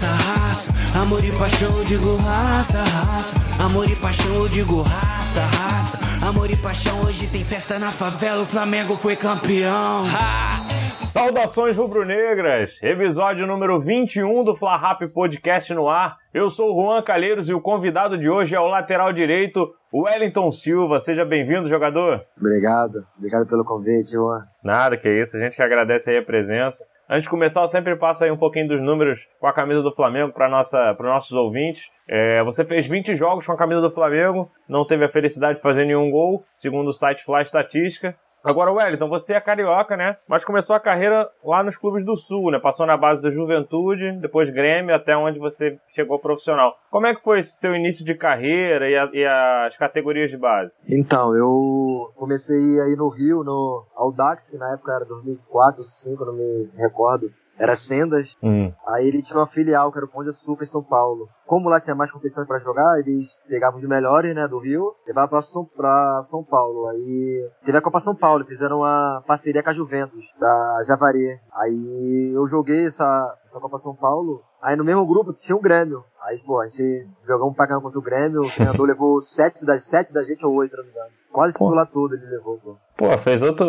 raça, raça. Amor e paixão, eu digo raça, raça. Amor e paixão, eu digo raça, raça. Amor e paixão, hoje tem festa na favela. O Flamengo foi campeão. Ha! Saudações rubro-negras! Episódio número 21 do Fla Rap Podcast no ar. Eu sou o Juan Calheiros e o convidado de hoje é o lateral direito, Wellington Silva. Seja bem-vindo, jogador. Obrigado, obrigado pelo convite, Juan. Nada, que isso, a gente que agradece aí a presença. Antes de começar, eu sempre passo aí um pouquinho dos números com a camisa do Flamengo para para nossos ouvintes. É, você fez 20 jogos com a camisa do Flamengo, não teve a felicidade de fazer nenhum gol, segundo o site Fly Estatística. Agora, Wellington, você é carioca, né? Mas começou a carreira lá nos clubes do Sul, né? Passou na base da Juventude, depois Grêmio, até onde você chegou profissional. Como é que foi seu início de carreira e, a, e as categorias de base? Então, eu comecei aí no Rio, no Audax, que na época era 2004, 2005, não me recordo era Sendas. Hum. Aí ele tinha uma filial, que era o Pão de Açúcar em São Paulo. Como lá tinha mais competição para jogar, eles pegavam os melhores, né, do Rio, levavam pra São, pra São Paulo. Aí teve a Copa São Paulo, fizeram uma parceria com a Juventus, da Javari. Aí eu joguei essa, essa Copa São Paulo, Aí no mesmo grupo tinha o Grêmio. Aí, pô, a gente jogamos pra caramba contra o Grêmio, o treinador levou sete das sete da gente ou oito, não me engano. Quase titular todo ele levou, pô. Pô, fez outro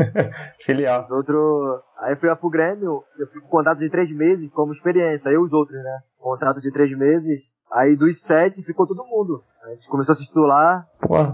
filial. Fez outro. Aí fui lá pro Grêmio, eu fui com contrato de três meses como experiência, aí os outros, né? Contrato de três meses. Aí dos sete ficou todo mundo. A gente começou a se titular,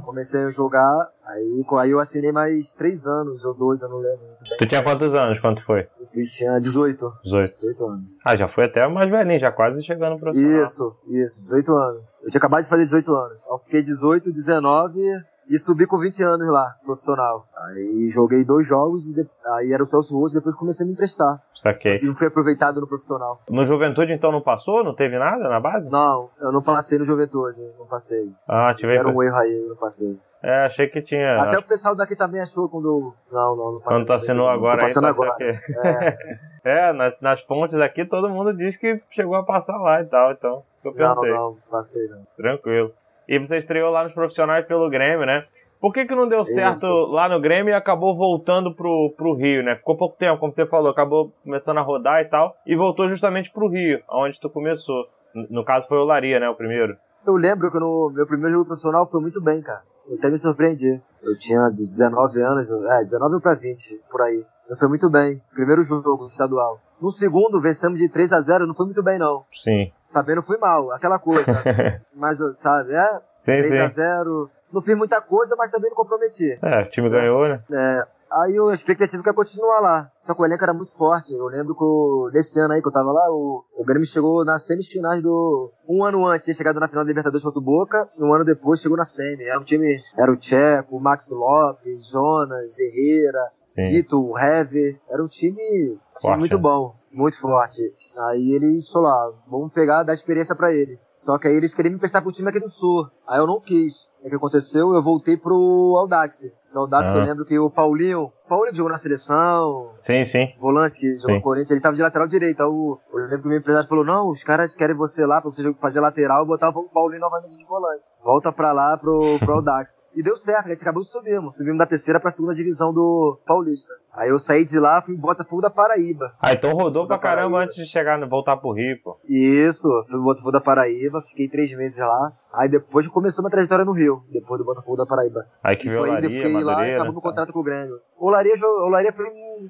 comecei a jogar, aí, aí eu assinei mais três anos ou dois, eu não lembro muito bem. Tu tinha quantos anos quando foi? Eu tinha 18. 18. 18 anos. Ah, já foi até mais velhinho, já quase chegando profissional. Isso, isso, 18 anos. Eu tinha acabado de fazer 18 anos. Eu fiquei 18, 19 e subi com 20 anos lá, profissional. Aí joguei dois jogos e de... aí era o Celso Rosso, depois comecei a me emprestar. Saquei. E não fui aproveitado no profissional. No Juventude então não passou? Não teve nada na base? Não, eu não passei no Juventude, não passei. Ah, tive Era um erro aí, eu não passei. É, achei que tinha. Até acho... o pessoal daqui também achou quando. Não, não, não passei. Quando tu assinou agora Tô passando aí, tu agora. Que... É. é, nas, nas fontes aqui todo mundo diz que chegou a passar lá e tal, então. Isso que eu Não, perguntei. não, passei não. Tranquilo. E você estreou lá nos profissionais pelo Grêmio, né? Por que, que não deu certo Isso. lá no Grêmio e acabou voltando pro, pro Rio, né? Ficou pouco tempo, como você falou, acabou começando a rodar e tal, e voltou justamente pro Rio, onde tu começou. No caso foi o Laria, né? O primeiro. Eu lembro que no meu primeiro jogo profissional foi muito bem, cara. Eu até me surpreendi. Eu tinha 19 anos, é, 19 pra 20, por aí. Eu fui muito bem. Primeiro jogo estadual. No segundo, vencemos de 3 a 0 não foi muito bem, não. Sim. Também não fui mal, aquela coisa. mas, sabe, é, sim, 3 a sim. 0 Não fiz muita coisa, mas também não comprometi. É, o time Certo. ganhou, né? É, aí a expectativa que ia continuar lá. Só que o elenco era muito forte. Eu lembro que nesse ano aí que eu tava lá, o, o Grêmio chegou nas semifinais do. Um ano antes, tinha chegado na final da Libertadores contra o Boca, e um ano depois chegou na semi. Era um time. Era o Tcheco, o Max Lopes, Jonas, Herrera, Sim. Vitor, o Hever. Era um time, time Forte, muito né? bom. Muito forte. Aí eles falaram, ah, vamos pegar, dar experiência pra ele. Só que aí eles queriam me emprestar pro time aqui do Sul. Aí eu não quis. O que aconteceu? Eu voltei pro Audax. No Audax Ah. eu lembro que o Paulinho, Paulinho jogou na seleção, Sim, sim. volante que jogou no Corinthians, ele tava de lateral direito. Aí o, eu lembro que o meu empresário falou, não, os caras querem você lá pra você fazer lateral e botar o Paulinho novamente de volante. Volta pra lá pro, pro Audax. E deu certo, a gente acabou de subir, subimos da terceira pra segunda divisão do Paulista. Aí eu saí de lá, fui em Botafogo da Paraíba. Ah, então rodou pra caramba Paraíba. antes de chegar, voltar pro Rio, pô. Isso, fui pro Botafogo da Paraíba, fiquei três meses lá. Aí depois começou minha trajetória no Rio, depois do Botafogo da Paraíba. Aí que Isso aí, Laria, fiquei lá e Madureira. acabou meu contrato com o Grêmio. O Laria, jo- o Laria foi um,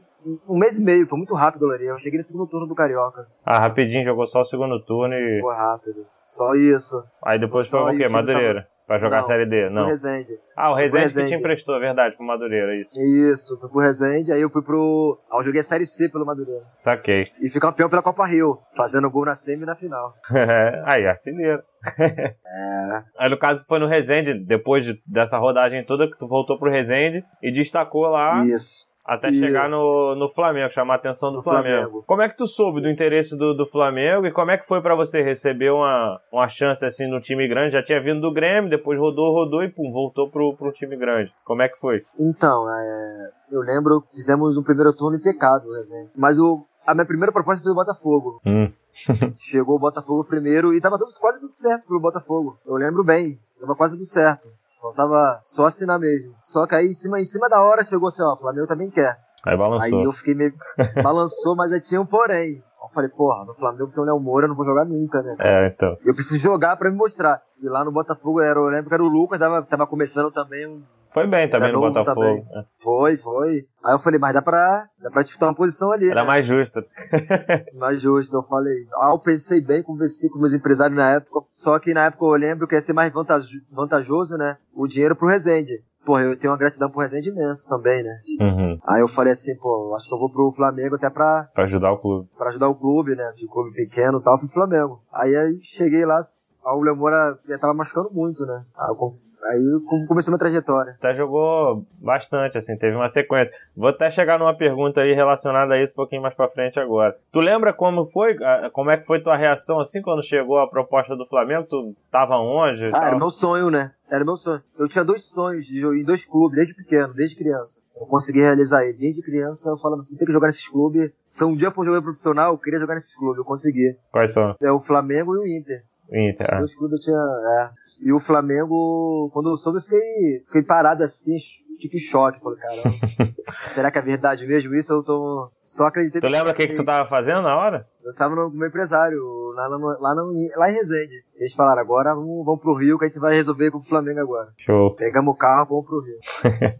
um mês e meio, foi muito rápido o Laria. Eu cheguei no segundo turno do Carioca. Ah, rapidinho, jogou só o segundo turno e. Foi rápido. Só isso. Aí depois foi o quê? Madureira. Pra jogar Não, a Série D? Pro Não. Resende. Ah, o Rezende, que Resende. te emprestou, é verdade, pro Madureira, isso. Isso, fui pro Resende, aí eu fui pro. Aí eu joguei a Série C pelo Madureira. Saquei. E fui campeão pela Copa Rio, fazendo gol na semi e na final. Aí, artilheiro. É. Aí no caso foi no Resende, depois de- dessa rodagem toda, que tu voltou pro Resende e destacou lá Isso. Até Isso. chegar no, no Flamengo, chamar a atenção do Flamengo. Flamengo. Como é que tu soube do Isso. interesse do, do Flamengo e como é que foi pra você receber uma, uma chance assim no time grande? Já tinha vindo do Grêmio, depois rodou, rodou e pum, voltou pro, pro time grande. Como é que foi? Então, é, eu lembro, fizemos um primeiro turno impecável, Resende. Mas o, a minha primeira proposta foi do Botafogo. Hum. Chegou o Botafogo primeiro e tava tudo, quase tudo certo pro Botafogo. Eu lembro bem, tava quase tudo certo. Faltava só assinar mesmo. Só que aí em cima, em cima da hora chegou assim, ó, o Flamengo também quer. Aí balançou. Aí eu fiquei meio. balançou, mas aí tinha um porém. Eu falei, porra, no Flamengo tem o Léo Moura, eu não vou jogar nunca, né? É, então. Eu preciso jogar pra me mostrar. E lá no Botafogo, era, eu lembro que era o Lucas, tava, tava começando também um. Foi bem também no Botafogo. também. É. Foi, foi. Aí eu falei, mas dá pra, dá pra disputar uma posição ali. Era né? mais justo. mais justo. Eu falei, ah, eu pensei bem, conversei com meus empresários na época, só que na época eu lembro que ia ser mais vantajoso, né? O dinheiro pro Resende. Porra, eu tenho uma gratidão pro Resende imensa também, né? Uhum. Aí eu falei assim, pô, acho que eu vou pro Flamengo até pra, Pra ajudar o clube. pra ajudar o clube, né? De clube pequeno e tal, fui pro Flamengo. Aí, aí cheguei lá, o Lemora já tava machucando muito, né? Aí eu, aí eu com- comecei minha trajetória. Até jogou bastante, assim, teve uma sequência. Vou até chegar numa pergunta aí relacionada a isso um pouquinho mais pra frente agora. Tu lembra como foi, ah, como é que foi tua reação, assim, quando chegou a proposta do Flamengo? Tu tava onde? Ah, tal? era meu sonho, né? Era meu sonho. Eu tinha dois sonhos de jogar em dois clubes, desde pequeno, desde criança. Eu consegui realizar ele. Desde criança, eu falava assim, tem que jogar nesses clubes. Se um dia eu for jogador profissional, eu queria jogar nesses clubes. Eu consegui. Quais são? É o Flamengo e o Inter. Inter. Dois clubes eu tinha. É. E o Flamengo, quando eu soube, eu fiquei, fiquei parado assim, tipo em choque. Falei, caramba, será que é verdade mesmo isso? Eu tô. Só acreditei. Tu lembra o que, que tu tava fazendo na hora? Eu tava no, meu empresário, lá, no, lá, no, lá em Resende. Eles falaram, agora vamos, vamos pro Rio que a gente vai resolver com o Flamengo agora. Show. Pegamos o carro, vamos pro Rio.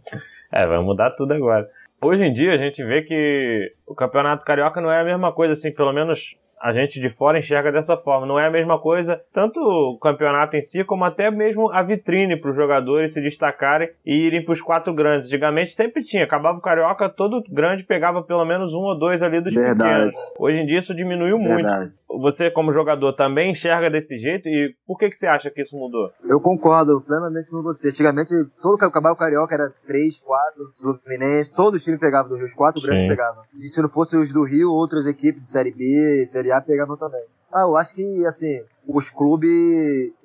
É, vai mudar tudo agora. Hoje em dia a gente vê que o Campeonato Carioca não é a mesma coisa, assim, pelo menos a gente de fora enxerga dessa forma. Não é a mesma coisa, tanto o campeonato em si, como até mesmo a vitrine para os jogadores se destacarem e irem para os quatro grandes. Antigamente sempre tinha, acabava o Carioca, todo grande pegava pelo menos um ou dois ali dos Verdade. pequenos. Hoje em dia isso diminuiu muito. Você, como jogador, também enxerga desse jeito e por que, que você acha que isso mudou? Eu concordo plenamente com você. Antigamente, todo o Cabal Carioca era 3, 4, Fluminense, todos os times pegavam do Rio, os quatro Sim. grandes pegavam. E se não fosse os do Rio, outras equipes de Série B, Série A pegavam também. Ah, eu acho que, assim, os clubes,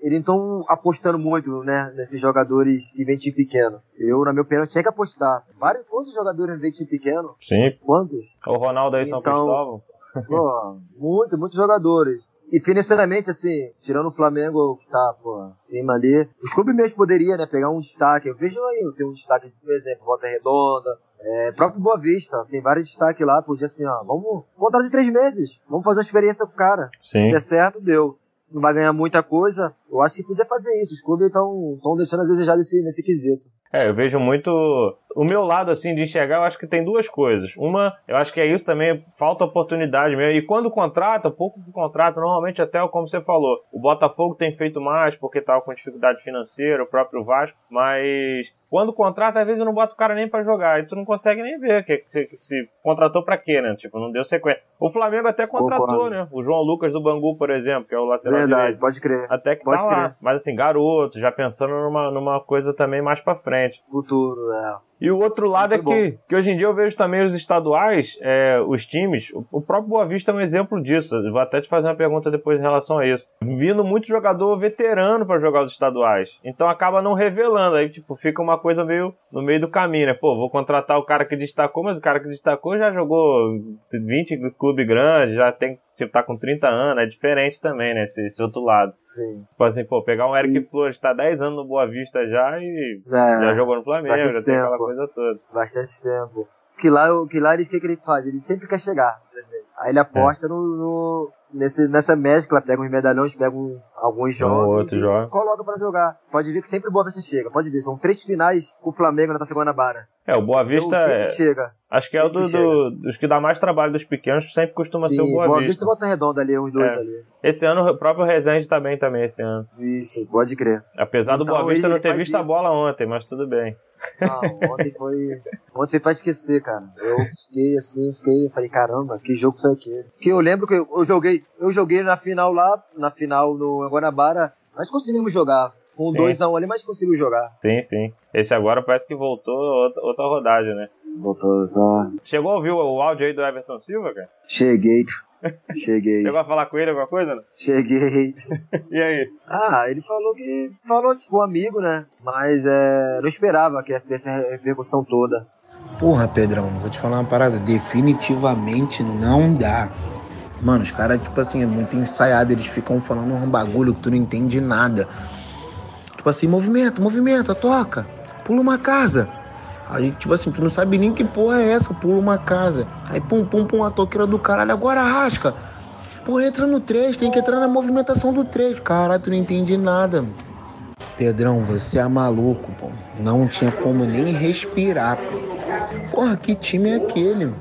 eles estão apostando muito, né, nesses jogadores que vêm time pequeno. Eu, na minha opinião, tinha que apostar. Vários, quantos jogadores vêm time pequeno? Sim. Quantos? O Ronaldo aí São Então- Cristóvão. Pô, muito, muitos jogadores. E financeiramente, assim, tirando o Flamengo que tá, pô, acima ali, os clubes mesmo poderiam, né, pegar um destaque. Eu vejo aí, tem um destaque, por exemplo, Volta Redonda, é, próprio Boa Vista, tem vários destaques lá, podia assim, ó, vamos, contrato de três meses, vamos fazer uma experiência com o cara. Se Sim. der certo, deu. Não vai ganhar muita coisa, eu acho que podia fazer isso. Os clubes estão deixando a desejar nesse, nesse quesito. É, eu vejo muito. O meu lado, assim, de enxergar, eu acho que tem duas coisas. Uma, eu acho que é isso também, falta oportunidade mesmo. E quando contrata, pouco que contrata, normalmente até, como você falou, o Botafogo tem feito mais porque tava com dificuldade financeira, o próprio Vasco, mas quando contrata, às vezes eu não boto o cara nem pra jogar. E tu não consegue nem ver que, que- que se contratou pra quê, né? Tipo, não deu sequência. O Flamengo até contratou, né? O João Lucas do Bangu, por exemplo, que é o lateral Verdade, direito. pode crer. Até que Pode tá lá. crer. Mas assim, garoto, já pensando numa, numa coisa também mais pra frente. Futuro, é. E o outro lado é que, que hoje em dia eu vejo também os estaduais, é, os times, o, próprio Boa Vista é um exemplo disso. Eu vou até te fazer uma pergunta depois em relação a isso. Vindo muito jogador veterano pra jogar os estaduais. Então acaba não revelando. Aí, tipo, fica uma coisa meio no meio do caminho, né? Pô, vou contratar o cara que destacou, mas o cara que destacou já jogou 20 clube grande, já tem, tipo, tá com 30 anos. É diferente também, né? Esse, esse outro lado. Sim. Tipo assim, pô, pegar um Eric Flores, tá 10 anos no Boa Vista já e É. já jogou no Flamengo, já tem aquela tempo. coisa toda. bastante tempo. Que lá, que lá ele, o que, que ele faz? Ele sempre quer chegar. Aí ele aposta no, no- nesse, nessa mescla, pega uns medalhões, pega um- alguns Um jogos outro e jogo. coloca pra jogar. Pode ver que sempre o Boa Vista chega. Pode ver, são três finais com o Flamengo na Taça Guanabara. É, o Boa Vista, é- chega. acho que é o do, do- dos que dá mais trabalho dos pequenos, sempre costuma ser o Sim, Boa, Vista. e Volta Redonda ali, uns dois É. ali. Esse ano o próprio Rezende tá bem também esse ano. Isso, pode crer. Apesar do Então, Boa Vista não ter visto a isso. bola ontem, mas tudo bem. Não, ontem foi. Ontem foi pra esquecer, cara. Eu fiquei assim, fiquei, falei, caramba, que jogo foi aquele? Porque eu lembro que eu, eu joguei, eu joguei na final lá, na final no Guanabara, mas conseguimos jogar. Com Sim. 2x1 ali, mas conseguimos jogar. Sim, sim. Esse agora parece que voltou outra, rodagem, né? Voltou só. Chegou a ouvir o, áudio aí do Everton Silva, cara? Cheguei. Cheguei. Chegou a falar com ele alguma coisa? Não? Cheguei. E aí? Ah, ele falou que. Falou tipo um amigo, né? Mas é, não esperava que essa essa repercussão toda. Porra, Pedrão, vou te falar uma parada. Definitivamente não dá. Mano, os caras, tipo assim, é muito ensaiado. Eles ficam falando um bagulho que tu não entende nada. Tipo assim, movimento, movimento, toca. Pula uma casa. A gente, tipo assim, tu não sabe nem que porra é essa, pula uma casa. Aí pum, pum, pum, a toqueira do caralho, agora rasca. Pô, entra no 3, tem que entrar na movimentação do 3. Caralho, tu não entende nada. Pedrão, você é maluco, pô. Não tinha como nem respirar, pô. Porra, que time é aquele?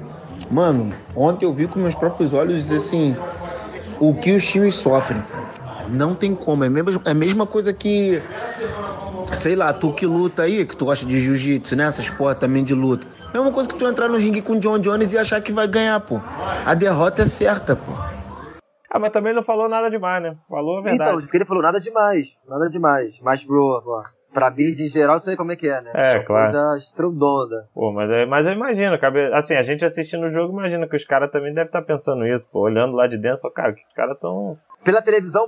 Mano, ontem eu vi com meus próprios olhos, assim, o que os times sofrem. Não tem como. É a mesma, é a mesma coisa que. Sei lá, tu que luta aí, que tu gosta de jiu-jitsu, né? Essas porra também de luta. Mesma coisa que tu entrar no ringue com o John Jones e achar que vai ganhar, pô. A derrota é certa, pô. Ah, mas também não falou nada demais, né? Falou a verdade. Então, disse que ele falou nada demais. Nada demais. Mas pro, pro, pra bid em geral, sei como é que é, né? É, Uma claro. Coisa estrondonda. Pô, mas, é- mas eu imagino, cabe- assim, a gente assistindo o jogo, imagina que os caras também devem estar pensando isso, pô, olhando lá de dentro, pô, cara, que os caras tão. Pela televisão,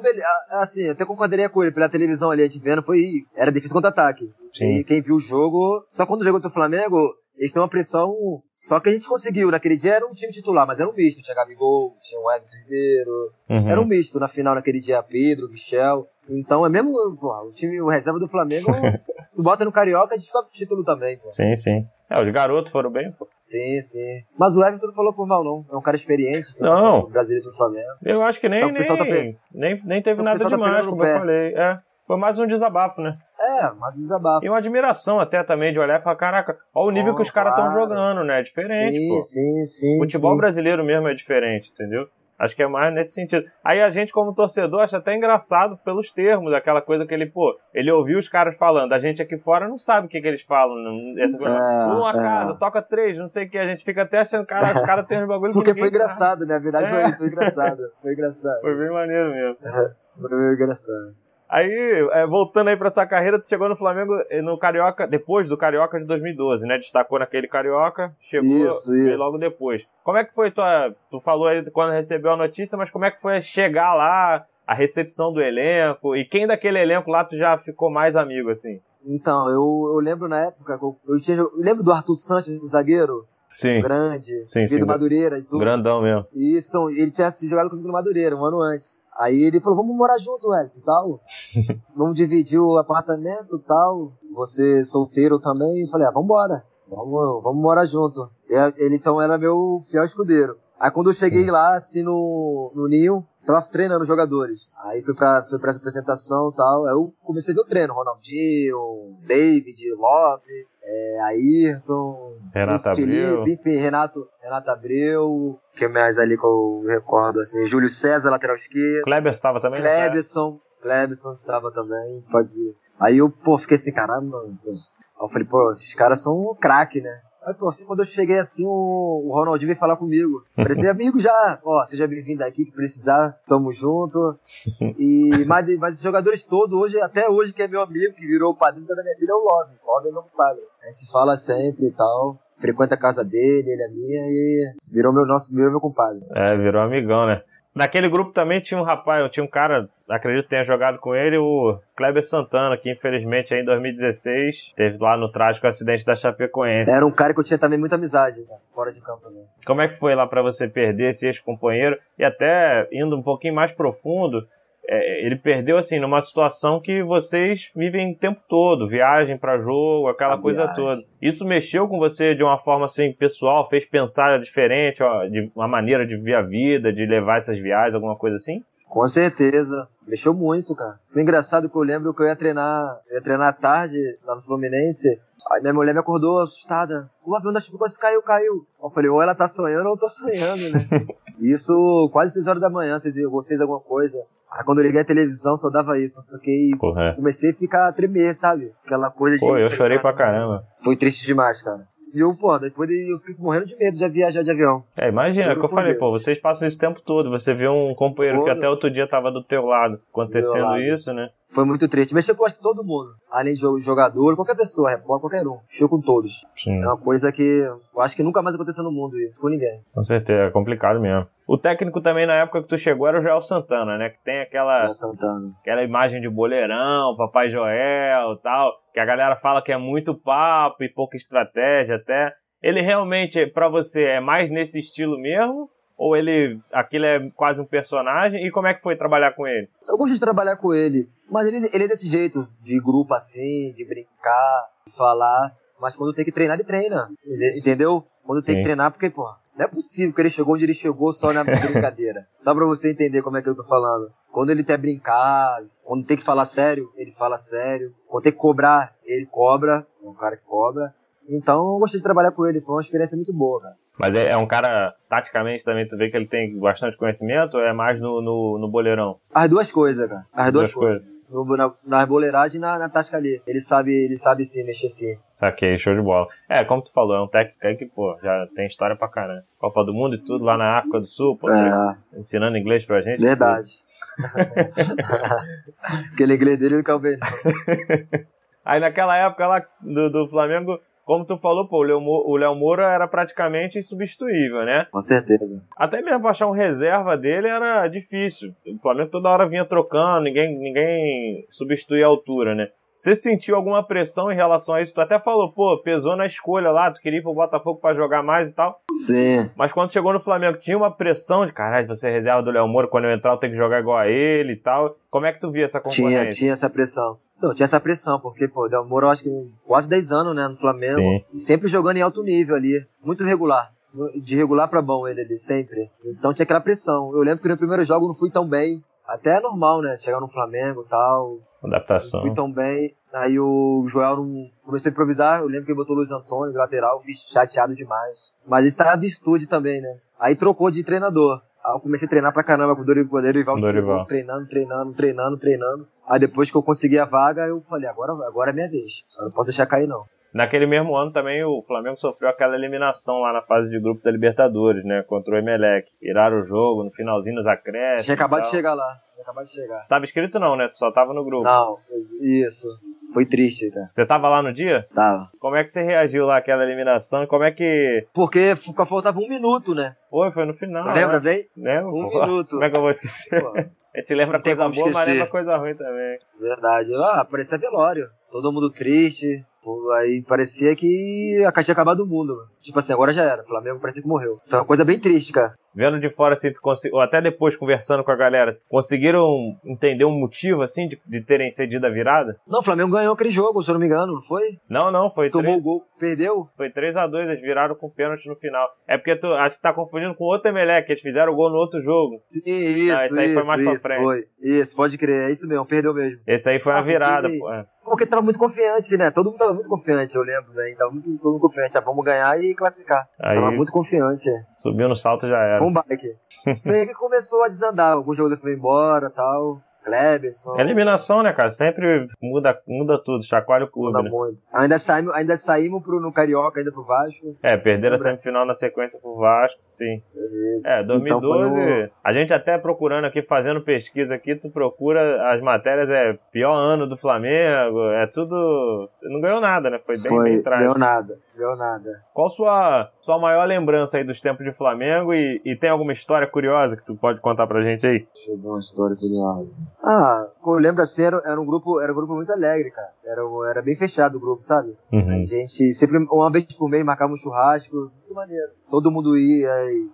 assim, até concordaria com ele. Pela televisão ali, a gente vendo, foi. Era difícil contra-ataque. Sim. E quem viu o jogo, só quando jogou contra o Flamengo, eles têm uma pressão. Só que a gente conseguiu. Naquele dia era um time titular, mas era um misto. Tinha Gabigol, tinha o Everton Ribeiro. Uhum. Era um misto na final naquele dia, Pedro, Michel. Então é mesmo, pô, o time, o reserva do Flamengo, se bota no Carioca, a gente fica com o título também, pô. Sim, sim. É, os garotos foram bem, pô. Sim, sim. Mas o Everton não falou por mal, não. É um cara experiente. Não. O brasileiro do Flamengo. Eu acho que nem, Então, o pessoal tá nem, nem, nem teve Então, nada tá demais, no como eu pé. falei. É, foi mais um desabafo, né? É, mas desabafo. E uma admiração até também de olhar e falar, caraca, olha o nível Oh, que os caras estão claro. jogando, né? É diferente, sim, pô. sim, sim. Futebol sim. brasileiro mesmo é diferente, entendeu? Acho que é mais nesse sentido. Aí a gente, como torcedor, acha até engraçado pelos termos, aquela coisa que ele, pô, ele ouviu os caras falando. A gente aqui fora não sabe o que, que eles falam. Não, essa coisa, É, uma é. casa, toca três, não sei o que. A gente fica até achando, cara, os caras têm uns bagulho que Porque foi sabe. engraçado, né? A verdade É. foi, foi engraçado. Foi engraçado. Foi bem maneiro mesmo. Foi engraçado. Aí, é, voltando aí pra tua carreira, tu chegou no Flamengo eh, no Carioca, depois do Carioca de 2012, né? Destacou naquele Carioca, chegou Isso, isso. logo depois. Como é que foi tua. Tu falou aí quando recebeu a notícia, mas como é que foi chegar lá, a recepção do elenco? E quem daquele elenco lá tu já ficou mais amigo, assim? Então, eu, eu lembro na época, eu, tinha, eu lembro do Arthur Sanches, do zagueiro, Sim, grande, Sim, veio sim, do Madureira e tudo. grandão mesmo. Isso, então, ele tinha se jogado comigo no Madureira, um ano antes. Aí ele falou, vamos morar junto, Wellington, tal. vamos dividir o apartamento tal. Você solteiro também. Eu falei, ah, vambora. Vamos, vamos morar junto. Ele então era meu fiel escudeiro. Aí quando eu cheguei lá, assim, no, no Ninho, tava treinando os jogadores. Aí fui pra, fui pra essa apresentação e tal. Aí eu comecei a ver o treino. Ronaldinho, David, Love, é, Ayrton, Renato Felipe, Abreu. enfim, Renato, Renato Abreu, que mais ali que eu recordo, assim, Júlio César, lateral esquerdo, Kleber estava também? Clebson, Clebson estava também, pode ir. Aí eu, pô, fiquei assim, caramba, mano. Aí eu falei, pô, esses caras são um craque, né? Aí, pô, assim, quando eu cheguei assim, o, Ronaldinho veio falar comigo. Parecia amigo já. Ó, seja bem-vindo aqui, que precisar, tamo junto. E, mas, mas os jogadores todos, hoje, até hoje, que é meu amigo, que virou o padrinho da minha filha, é o Love. Love é meu padre. A gente se fala sempre e tal. Frequenta a casa dele, ele é minha e virou meu nosso, virou meu compadre. É, virou amigão, né? Naquele grupo também tinha um rapaz, tinha um cara, acredito que tenha jogado com ele, o Kleber Santana, que infelizmente aí em 2016 teve lá no trágico acidente da Chapecoense. Era um cara que eu tinha também muita amizade, cara, fora de campo também. Como é que foi lá pra você perder esse ex-companheiro? E até indo um pouquinho mais profundo, é, ele perdeu assim numa situação que vocês vivem o tempo todo, viagem pra jogo, aquela A coisa viagem. toda. Isso mexeu com você de uma forma assim pessoal, fez pensar diferente, ó, de uma maneira de ver a vida, de levar essas viagens, alguma coisa assim? Com certeza. Mexeu muito, cara. Foi engraçado que eu lembro que eu ia treinar, eu ia treinar à tarde lá no Fluminense. Aí minha mulher me acordou assustada. O avião da Chico caiu, caiu. Eu falei, ou ela tá sonhando ou eu tô sonhando, né? isso quase 6 horas da manhã, vocês, vocês alguma coisa. Aí quando eu liguei a televisão só dava isso. Eu fiquei, Porra, é. comecei a ficar a tremer, sabe? Aquela coisa de. Pô, eu chorei pra caramba. Foi triste demais, cara. E eu, pô, depois eu fiquei morrendo de medo de viajar de avião. É, imagina, é o que eu falei, Deus. pô, vocês passam o tempo todo, você vê um companheiro que Todo. até outro dia tava do teu lado, acontecendo lado. isso, né? Foi muito triste. Mexeu com todo mundo. Além de jo- jogador, qualquer pessoa, repórter, qualquer um. Mexeu com todos. Sim. É uma coisa que eu acho que nunca mais aconteceu no mundo isso, com ninguém. Com certeza, é complicado mesmo. O técnico também na época que tu chegou era o Joel Santana, né? Que tem aquela, É. Santana. aquela imagem de boleirão, Papai Joel e tal, que a galera fala que é muito papo e pouca estratégia até. Ele realmente, pra você, é mais nesse estilo mesmo? Ou ele, aquilo é quase um personagem? E como é que foi trabalhar com ele? Eu gosto de trabalhar com ele, mas ele, ele é desse jeito, de grupo assim, de brincar, de falar. Mas quando tem que treinar, ele treina. Entendeu? Quando Sim. tem que treinar, porque, pô, não é possível que ele chegou onde ele chegou só na brincadeira. só pra você entender como é que eu tô falando. Quando ele quer brincar, quando tem que falar sério, ele fala sério. Quando tem que cobrar, ele cobra. É um cara que cobra. Então eu gostei de trabalhar com ele, foi uma experiência muito boa, cara. Mas é, é, um cara, taticamente também, tu vê que ele tem bastante conhecimento ou é mais no, no, no boleirão? As duas coisas, cara. As, As duas, duas, coisas. coisas. No, na, na boleiragem e na, na tática ali. Ele sabe, ele sabe se mexer sim. Saquei, show de bola. É, como tu falou, é um técnico aí que, pô, já tem história pra caramba. Copa do Mundo e tudo lá na África do Sul, pô, é. ensinando inglês pra gente. Verdade. Aquele inglês dele não bem. Aí naquela época lá do, do Flamengo, como tu falou, pô, o Léo Moura era praticamente insubstituível, né? Com certeza. Até mesmo achar um reserva dele era difícil. O Flamengo toda hora vinha trocando, ninguém, ninguém substituía a altura, né? Você sentiu alguma pressão em relação a isso? Tu até falou, pô, pesou na escolha lá, tu queria ir pro Botafogo para jogar mais e tal. Sim. Mas quando chegou no Flamengo, tinha uma pressão de, caralho, você é reserva do Léo Moura, quando eu entrar eu tenho que jogar igual a ele e tal. Como é que tu via essa componente? Tinha, tinha essa pressão. Então, tinha essa pressão, porque, pô, Del Moro, acho que quase 10 anos, né, no Flamengo. Sim. Sempre jogando em alto nível ali. Muito regular. De regular pra bom ele ali, sempre. Então tinha aquela pressão. Eu lembro que no primeiro jogo não fui tão bem. Até é normal, né? Chegar no Flamengo e tal. Adaptação. Fui tão bem. Aí o Joel não começou a improvisar. Eu lembro que ele botou o Luiz Antônio de lateral. Fiz chateado demais. Mas isso tá a virtude também, né? Aí trocou de treinador. Aí eu comecei a treinar pra caramba com o Dorival, Dorival, Dorival. treinando, treinando, treinando, treinando. Aí depois que eu consegui a vaga, eu falei, agora, agora é minha vez. Eu não posso deixar cair, não. Naquele mesmo ano também o Flamengo sofreu aquela eliminação lá na fase de grupo da Libertadores, né? Contra o Emelec. Viraram o jogo no finalzinho nos acréscimos. Tinha acabado de chegar lá. Tinha acabado de chegar. Tava escrito não, né? Tu só tava no grupo. Não, isso. Foi triste, cara. Você tava lá no dia? Tava. Como é que você reagiu lá àquela eliminação como é que. Porque faltava um minuto, né? Foi, foi no final. Lembra, né? bem? Lembra? Um pô. minuto. Como é que eu vou esquecer? Pô. A gente lembra coisa boa, mas lembra coisa ruim também. Verdade. Ah, parecia velório. Todo mundo triste. Aí parecia que a tinha acabado o mundo. Tipo assim, agora já era. O Flamengo parecia que morreu. Foi uma coisa bem triste, cara vendo de fora, assim, tu ou até depois conversando com a galera, conseguiram entender um motivo, assim, de, de terem cedido a virada? Não, o Flamengo ganhou aquele jogo, se eu não me engano, não foi? Não, não, foi Tomou 3... o gol, perdeu? Foi 3x2, eles viraram com pênalti no final. É porque tu acho que tá confundindo com outro Emelec, que eles fizeram o gol no outro jogo. Sim, isso, não, esse aí isso, foi mais isso, pra frente. Foi. Isso, pode crer, é isso mesmo, perdeu mesmo. Esse aí foi ah, uma virada, pô. É. Porque tava muito confiante, né? Todo mundo tava muito confiante, eu lembro, né? Tava muito, todo mundo confiante. Ah, vamos ganhar e classificar. Aí, tava muito confiante. Subiu no salto já era. Foi um bike. foi aí que começou a desandar. Alguns jogadores foram embora tal. Cleberson. É eliminação, né, cara? Sempre muda, muda tudo, chacoalha o clube. Muda né? muito. Ainda saímos, ainda saímos pro, no Carioca, ainda pro Vasco. É, perderam a semifinal na sequência pro Vasco, sim. Isso. É, 2012. Então A gente até procurando aqui, fazendo pesquisa aqui, tu procura as matérias, é pior ano do Flamengo, é tudo. Não ganhou nada, né? Foi bem, Foi, bem trágico. Ganhou nada. Ganhou nada. Qual sua sua maior lembrança aí dos tempos de Flamengo e, e tem alguma história curiosa que tu pode contar pra gente aí? Deixa eu ver uma história curiosa. Ah, eu lembro assim, era, era, um grupo, era um grupo muito alegre, cara. Era, era bem fechado o grupo, sabe? Uhum. A gente sempre, uma vez por mês, marcava um churrasco, muito maneiro. Todo mundo ia,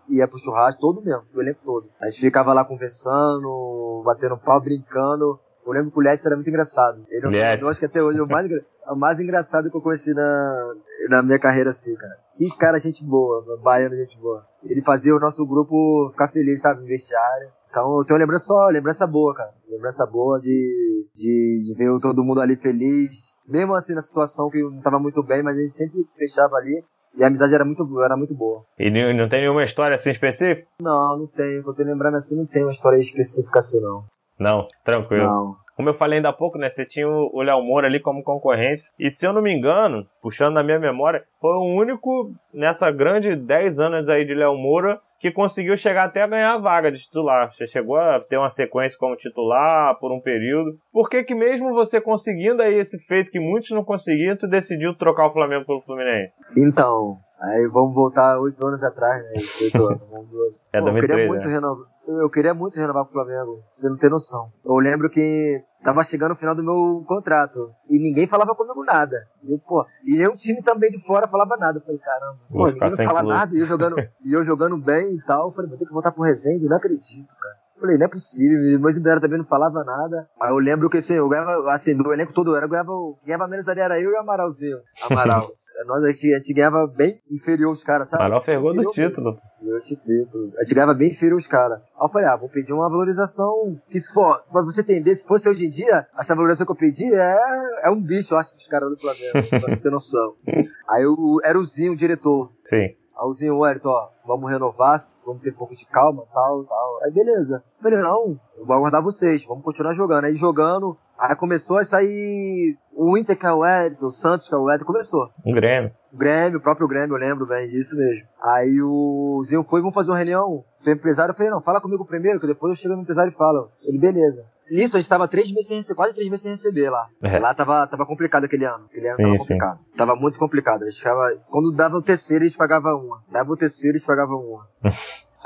ia pro churrasco, todo mesmo, o elenco todo. A gente ficava lá conversando, batendo pau, brincando. Eu lembro que o Let's era muito engraçado. Ele, é eu acho que até hoje é o mais, o mais engraçado que eu conheci na, na minha carreira assim, cara. Que cara, gente boa, baiano, gente boa. Ele fazia o nosso grupo ficar feliz, sabe, no vestiário. Então eu tenho lembrança só, lembrança boa, cara. Lembrança boa de, de, de, ver todo mundo ali feliz. Mesmo assim na situação que não tava muito bem, mas a gente sempre se fechava ali. E a amizade era muito, era muito boa. E não tem nenhuma história assim específica? Não, não tem. Eu tô lembrando assim, não tem uma história específica assim, não. Não, tranquilo. Não. Como eu falei ainda há pouco, né? Você tinha o Léo Moura ali como concorrência. E se eu não me engano, puxando na minha memória, foi o único nessa grande 10 anos aí de Léo Moura que conseguiu chegar até a ganhar a vaga de titular. Você chegou a ter uma sequência como titular por um período. Por que que mesmo você conseguindo aí esse feito que muitos não conseguiam, tu decidiu trocar o Flamengo pelo Fluminense? Então, aí vamos voltar oito anos atrás, né? Oito anos, vamos É, Pô, 2003, eu queria muito né? renovar eu queria muito renovar com o Flamengo, você não tem noção. Eu lembro que tava chegando o final do meu contrato e ninguém falava comigo nada. E eu, pô, e eu, time também de fora falava nada. Eu falei, caramba, pô, ninguém não fala nada. E eu jogando, e eu jogando bem e tal. Eu falei, vou ter que voltar pro Resende, não acredito, cara. Falei, não é possível, meus empresários também não falavam nada. Aí eu lembro que assim, eu ganhava, assim, do elenco todo, era, eu ganhava, ganhava menos ali, era eu e o Amaralzinho. Amaral. Nós, a gente, a gente ganhava bem inferior aos caras, sabe? Amaral ferrou do título. meu título. A gente ganhava bem inferior aos caras. Aí eu falei, ah, vou pedir uma valorização que se for, pra você entender, se fosse hoje em dia, essa valorização que eu pedi é, é um bicho, eu acho, dos caras do Flamengo, pra você ter noção. Aí eu, era o Zinho, o diretor. Sim. Aí o Zinho, Wellington, ó, vamos renovar, vamos ter um pouco de calma, tal, tal. Aí beleza. Eu falei, não, eu vou aguardar vocês, vamos continuar jogando. Aí jogando, aí começou a sair o Inter que é o Wellington, o Santos que é o Wellington, começou. Um Grêmio. O Grêmio, o próprio Grêmio, eu lembro bem disso mesmo. Aí o Zinho foi, vamos fazer uma reunião. O empresário, eu falei, não, fala comigo primeiro, que depois eu chego no empresário e falo. Ele, beleza. Nisso, a gente tava três meses sem receber, quase três meses sem receber lá. É. Lá tava, tava complicado aquele ano. Aquele ano Sim, tava sim. complicado. Tava muito complicado. A gente ficava, quando dava o terceiro, eles pagavam uma. Dava o terceiro, eles pagavam uma.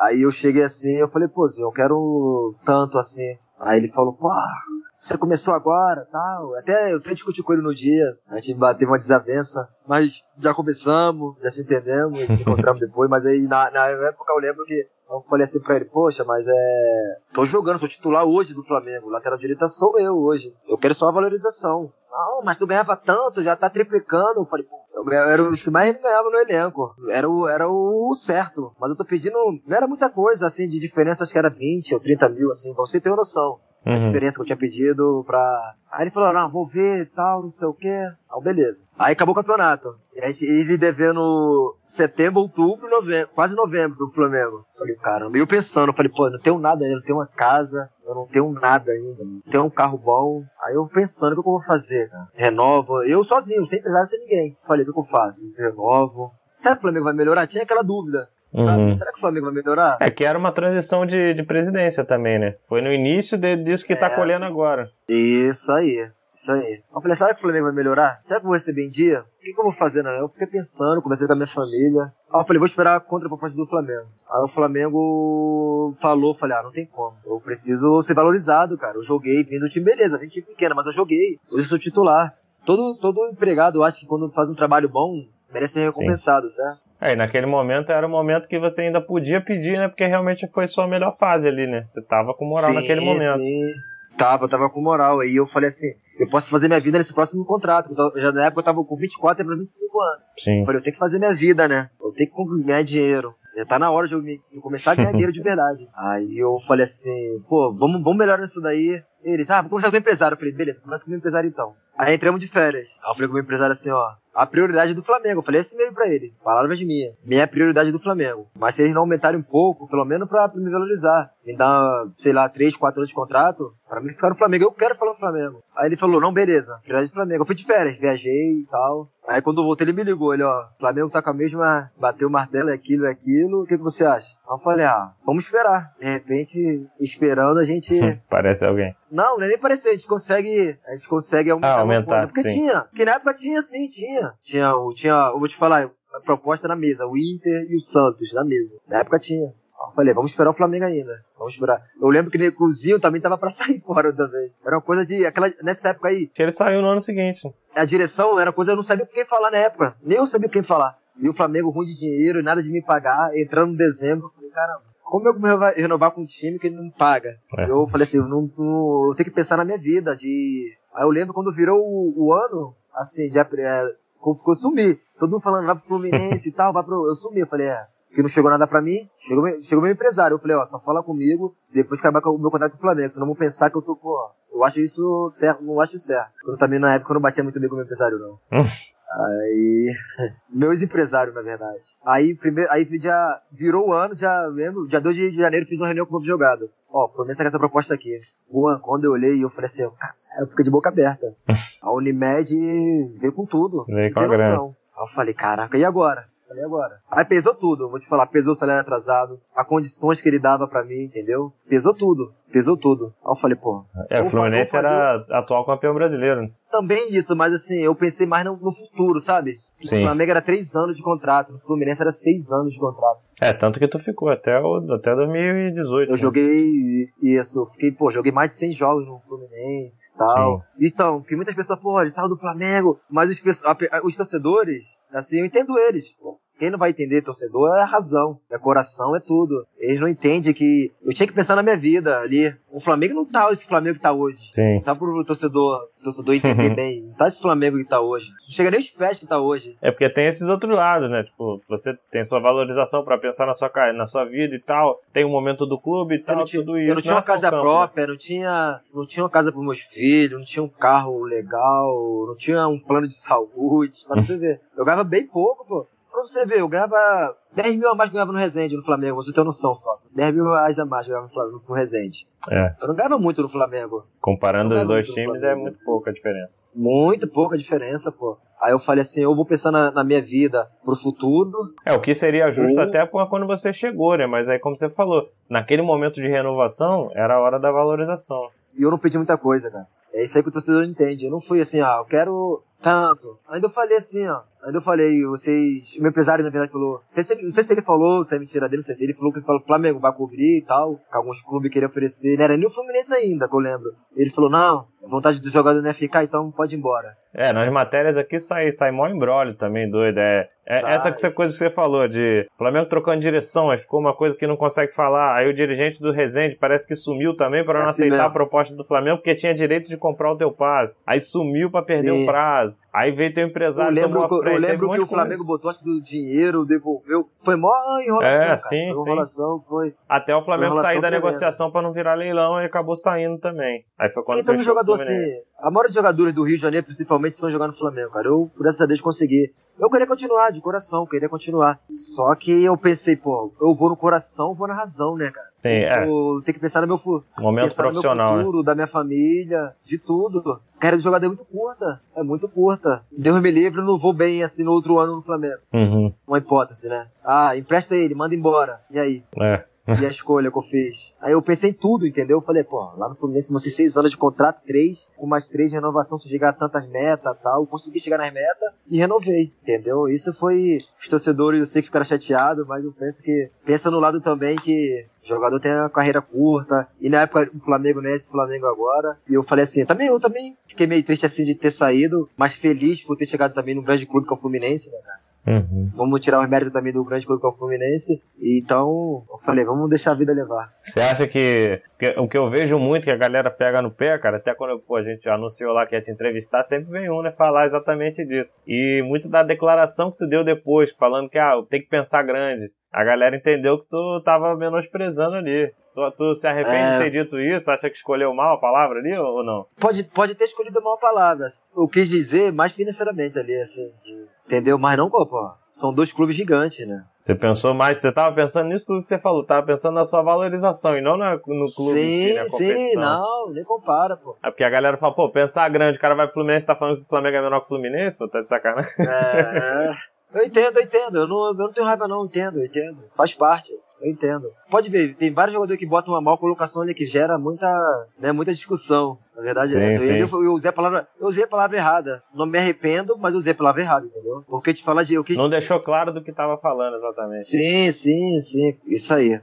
Aí eu cheguei assim, eu falei, pô, eu quero tanto assim. Aí ele falou, pô, você começou agora, tal. Até eu até discuti com ele no dia, a gente bateu uma desavença, mas já conversamos, já se entendemos, se encontramos depois, mas aí na, na época eu lembro que eu falei assim pra ele, poxa, mas é. Tô jogando, sou titular hoje do Flamengo. Lateral direita sou eu hoje. Eu quero só a valorização. Não, mas tu ganhava tanto, já tá triplicando. Eu falei, pô, eu era o que mais ganhava no elenco. Era o, era o certo. Mas eu tô pedindo. Não era muita coisa, assim, de diferença, acho que era 20 ou 30 mil, assim, pra você ter uma noção. A Uhum. diferença que eu tinha pedido pra. Aí ele falou, não, vou ver e tal, não sei o quê. Aí, beleza. Aí acabou o campeonato. E aí ele devendo setembro, outubro, novembro, quase novembro pro Flamengo. Falei, caramba, e eu pensando, falei, pô, eu não tenho nada ainda, não tenho uma casa, eu não tenho nada ainda, não tenho um carro bom. Aí eu pensando, o que eu vou fazer, cara? Renovo, eu sozinho, sem empresário, sem ninguém. Falei, o que eu faço? Renovo. Será que o Flamengo vai melhorar? Tinha aquela dúvida. Sabe? Uhum. Será que o Flamengo vai melhorar? É que era uma transição de, de presidência também, né? Foi no início de- disso que tá É. colhendo agora. Isso aí, isso aí. Eu falei, será que o Flamengo vai melhorar? Será que eu vou receber em dia? O que, que eu vou fazer, né? Eu fiquei pensando, conversei com a minha família. Aí eu falei, vou esperar a contraproposta do Flamengo. Aí o Flamengo falou, falei, ah, não tem como. Eu preciso ser valorizado, cara. Eu joguei, vim do time, beleza, vim do time pequeno, mas eu joguei. Hoje eu sou titular. Todo, todo empregado, eu acho que quando faz um trabalho bom, merece ser Sim. recompensado, certo? É, e naquele momento era o momento que você ainda podia pedir, né? Porque realmente foi sua melhor fase ali, né? Você tava com moral Sim, naquele momento. sim. Tava, tava com moral. Aí eu falei assim, eu posso fazer minha vida nesse próximo contrato. Eu Já na época eu tava com 24 para 25 anos. Sim. Eu falei, eu tenho que fazer minha vida, né? Eu tenho que ganhar dinheiro. Já tá na hora de eu, me- de eu começar a ganhar dinheiro de verdade. Aí eu falei assim, pô, vamos, vamos melhorar isso daí. Eles, ah, vou conversar com o empresário. Eu falei, beleza, começa com o empresário então. Aí entramos de férias. Aí eu falei com o empresário assim, ó, a prioridade do Flamengo. Eu falei assim mesmo pra ele, palavras de minha. Minha prioridade do Flamengo. Mas se eles não aumentarem um pouco, pelo menos pra, me valorizar, me dar, sei lá, 3, 4 anos de contrato, pra mim ficar no Flamengo. Eu quero falar no Flamengo. Aí ele falou, não, beleza, prioridade do Flamengo. Eu fui de férias, viajei e tal. Aí quando eu voltei, ele me ligou, ele, ó, Flamengo tá com a mesma, bateu o martelo, é aquilo, é aquilo, o que, que você acha? Aí eu falei, ah, vamos esperar. De repente, esperando, a gente. Parece alguém. Não, nem parecer, a gente consegue. A gente consegue aumentar. Ah, aumentar. Porque sim. tinha. Porque na época tinha, sim, tinha. Tinha, tinha, eu vou te falar, a proposta na mesa, o Inter e o Santos na mesa. Na época tinha. Eu falei, vamos esperar o Flamengo ainda. Vamos esperar. Eu lembro que o Zinho também tava pra sair fora também. Era uma coisa de. Aquela, nessa época aí, ele saiu no ano seguinte. a direção era coisa eu não sabia quem falar na época. Nem eu sabia quem falar. E o Flamengo ruim de dinheiro, nada de me pagar, entrando no dezembro, eu falei, caramba, como eu vou renovar- com um time que ele não paga? É. Eu falei assim, eu, não, eu tenho que pensar na minha vida, de... Aí eu lembro quando virou o, o ano, assim, de, é, eu, sumi. Todo mundo falando, vai pro Fluminense e tal, vai pro... Eu sumi, eu falei, é, que não chegou nada pra mim, chegou, chegou meu empresário, eu falei, ó, só fala comigo, depois que acabar com o meu contrato com o Flamengo, senão vão pensar que eu tô, pô, eu acho isso certo, não acho certo. Eu também na época eu não batia muito bem com o meu empresário, não. Aí. Meus empresários, na verdade. Aí, primeiro, aí já virou o ano, já lembro, dia 2 de janeiro fiz uma reunião com o de jogado. Ó, promessa com essa proposta aqui. Juan, quando eu olhei, eu falei assim, cara, eu fiquei de boca aberta. A Unimed veio com tudo. Veio com a grana. Aí eu falei, caraca, e agora? Falei, agora? Aí pesou tudo, vou te falar, pesou o salário atrasado, as condições que ele dava pra mim, entendeu? Pesou tudo, pesou tudo. Aí eu falei, pô, É, o Fluminense fa- vou era atual campeão brasileiro. Também isso, mas assim, eu pensei mais no, no futuro, sabe? Sim. O Flamengo era três anos de contrato, o Fluminense era seis anos de contrato. É, tanto que tu ficou até, o, até 2018. Eu né? joguei isso, eu fiquei, pô, joguei mais de 100 jogos no Fluminense e tal. Então, que muitas pessoas, pô, ele saiu do Flamengo, mas os, a os torcedores, assim, eu entendo eles, pô. Quem não vai entender torcedor é razão, é coração, é tudo. Eles não entendem que eu tinha que pensar na minha vida ali. O Flamengo não tá esse Flamengo que tá hoje. Sim. Só pro torcedor, torcedor entender bem. Não tá esse Flamengo que tá hoje. Não chega nem os pés que tá hoje. É porque tem esses outros lados, né? Tipo, você tem sua valorização para pensar na sua, na sua vida e tal. Tem o um momento do clube e tal, tinha, tudo isso. Eu não tinha não uma casa campo, própria, né? não tinha, não tinha uma casa pros meus filhos, não tinha um carro legal, não tinha um plano de saúde. Pra você ver. Eu ganhava bem pouco, pô. Pra você ver, eu ganhava 10 mil a mais que eu ganhava no Resende, no Flamengo, você tem noção só. 10 mil reais a mais que eu ganhava no, Flamengo, no Resende. É. Eu não ganhava muito no Flamengo. Comparando os dois times, é muito pouca diferença. Muito pouca diferença, pô. Aí eu falei assim, eu vou pensar na, na, minha vida pro futuro. É, o que seria justo ou... até quando você chegou, né? Mas aí, como você falou, naquele momento de renovação, era a hora da valorização. E eu não pedi muita coisa, cara. É isso aí que o torcedor entende. Eu não fui assim, ah, eu quero tanto. Ainda eu falei assim, ó. Ainda eu falei, vocês. O meu empresário, na verdade, falou. Não sei se, não sei se ele falou, se é mentira dele, não sei se ele falou que o Flamengo vai cobrir e tal. Que alguns clubes queriam oferecer. Não era nem o Fluminense ainda, que eu lembro. Ele falou, não, vontade do jogador não é ficar, então pode ir embora. É, nas matérias aqui sai, sai mó embrólio também, doido. É, é essa coisa que você falou, de Flamengo trocando direção, aí ficou uma coisa que não consegue falar. Aí o dirigente do Resende parece que sumiu também para não assim aceitar mesmo. a proposta do Flamengo, porque tinha direito de comprar o teu passe. Aí sumiu para perder Sim. o prazo. Aí veio teu empresário, eu lembro, tomou a frente. Eu lembro um que o Flamengo coisa. botou acho do dinheiro, devolveu. Foi mó enrolação. É, cara. sim, foi enrolação, sim. Foi. Até o Flamengo sair da negociação para não virar leilão e acabou saindo também. Aí foi quando então, um jogador assim, a maioria dos jogadores do Rio de Janeiro, principalmente, estão jogando no Flamengo, cara. Eu, por essa vez, consegui. Eu queria continuar, de coração, queria continuar. Só que eu pensei, pô, eu vou no coração, vou na razão, né, cara? Sim, é. Eu tenho que pensar no meu, Momento profissional, no meu futuro, né? da minha família, de tudo. A carreira do jogador é muito curta, é muito curta. Deus me livre, eu não vou bem assim no outro ano no Flamengo. Uhum. Uma hipótese, né? Ah, empresta ele, manda embora. E aí? É e a escolha que eu fiz. Aí eu pensei em tudo, entendeu? Eu falei, pô, lá no Fluminense vão ser seis anos de contrato, três, com mais três de renovação, se chegar a tantas metas tal. Consegui chegar nas metas e renovei, entendeu? Isso foi. Os torcedores, eu sei que ficaram chateados, mas eu penso que. Pensa no lado também que jogador tem uma carreira curta, e na época o Flamengo não é esse Flamengo agora. E eu falei assim, também eu também fiquei meio triste assim de ter saído, mas feliz por ter chegado também no grande clube que é o Fluminense, né, cara? Uhum. Vamos tirar os méritos também do grande clube que é o Fluminense. Então, eu falei, vamos deixar a vida levar. Você acha que, que, o que eu vejo muito que a galera pega no pé, cara, até quando pô, a gente anunciou lá que ia te entrevistar, sempre vem um, né, falar exatamente disso. E muito da declaração que tu deu depois, falando que, ah, tem que pensar grande. A galera entendeu que tu tava menosprezando ali. Tu, tu se arrepende é... de ter dito isso? Acha que escolheu mal a palavra ali ou não? Pode, pode ter escolhido mal a palavra. Eu quis dizer mais financeiramente ali, assim, de Entendeu? Mas não, pô, são dois clubes gigantes, né? Você pensou mais, você tava pensando nisso tudo que você falou, tava pensando na sua valorização e não na, no clube sim, si, competição. Sim, não, nem compara, pô. É porque a galera fala, pô, pensar grande, o cara vai pro Fluminense, tá falando que o Flamengo é menor que o Fluminense, pô, tá de sacanagem. É, eu entendo, eu entendo, eu não, eu não tenho raiva não, eu entendo, eu entendo, faz parte. Eu entendo. Pode ver, tem vários jogadores que botam uma mal colocação ali que gera muita, né, muita discussão. Na verdade sim, é. Eu, eu, usei a palavra, eu usei a palavra errada. Não me arrependo, mas usei a palavra errada, entendeu? Porque te falar de eu quis... Não deixou claro do que estava falando exatamente. Sim, sim, sim. Isso aí.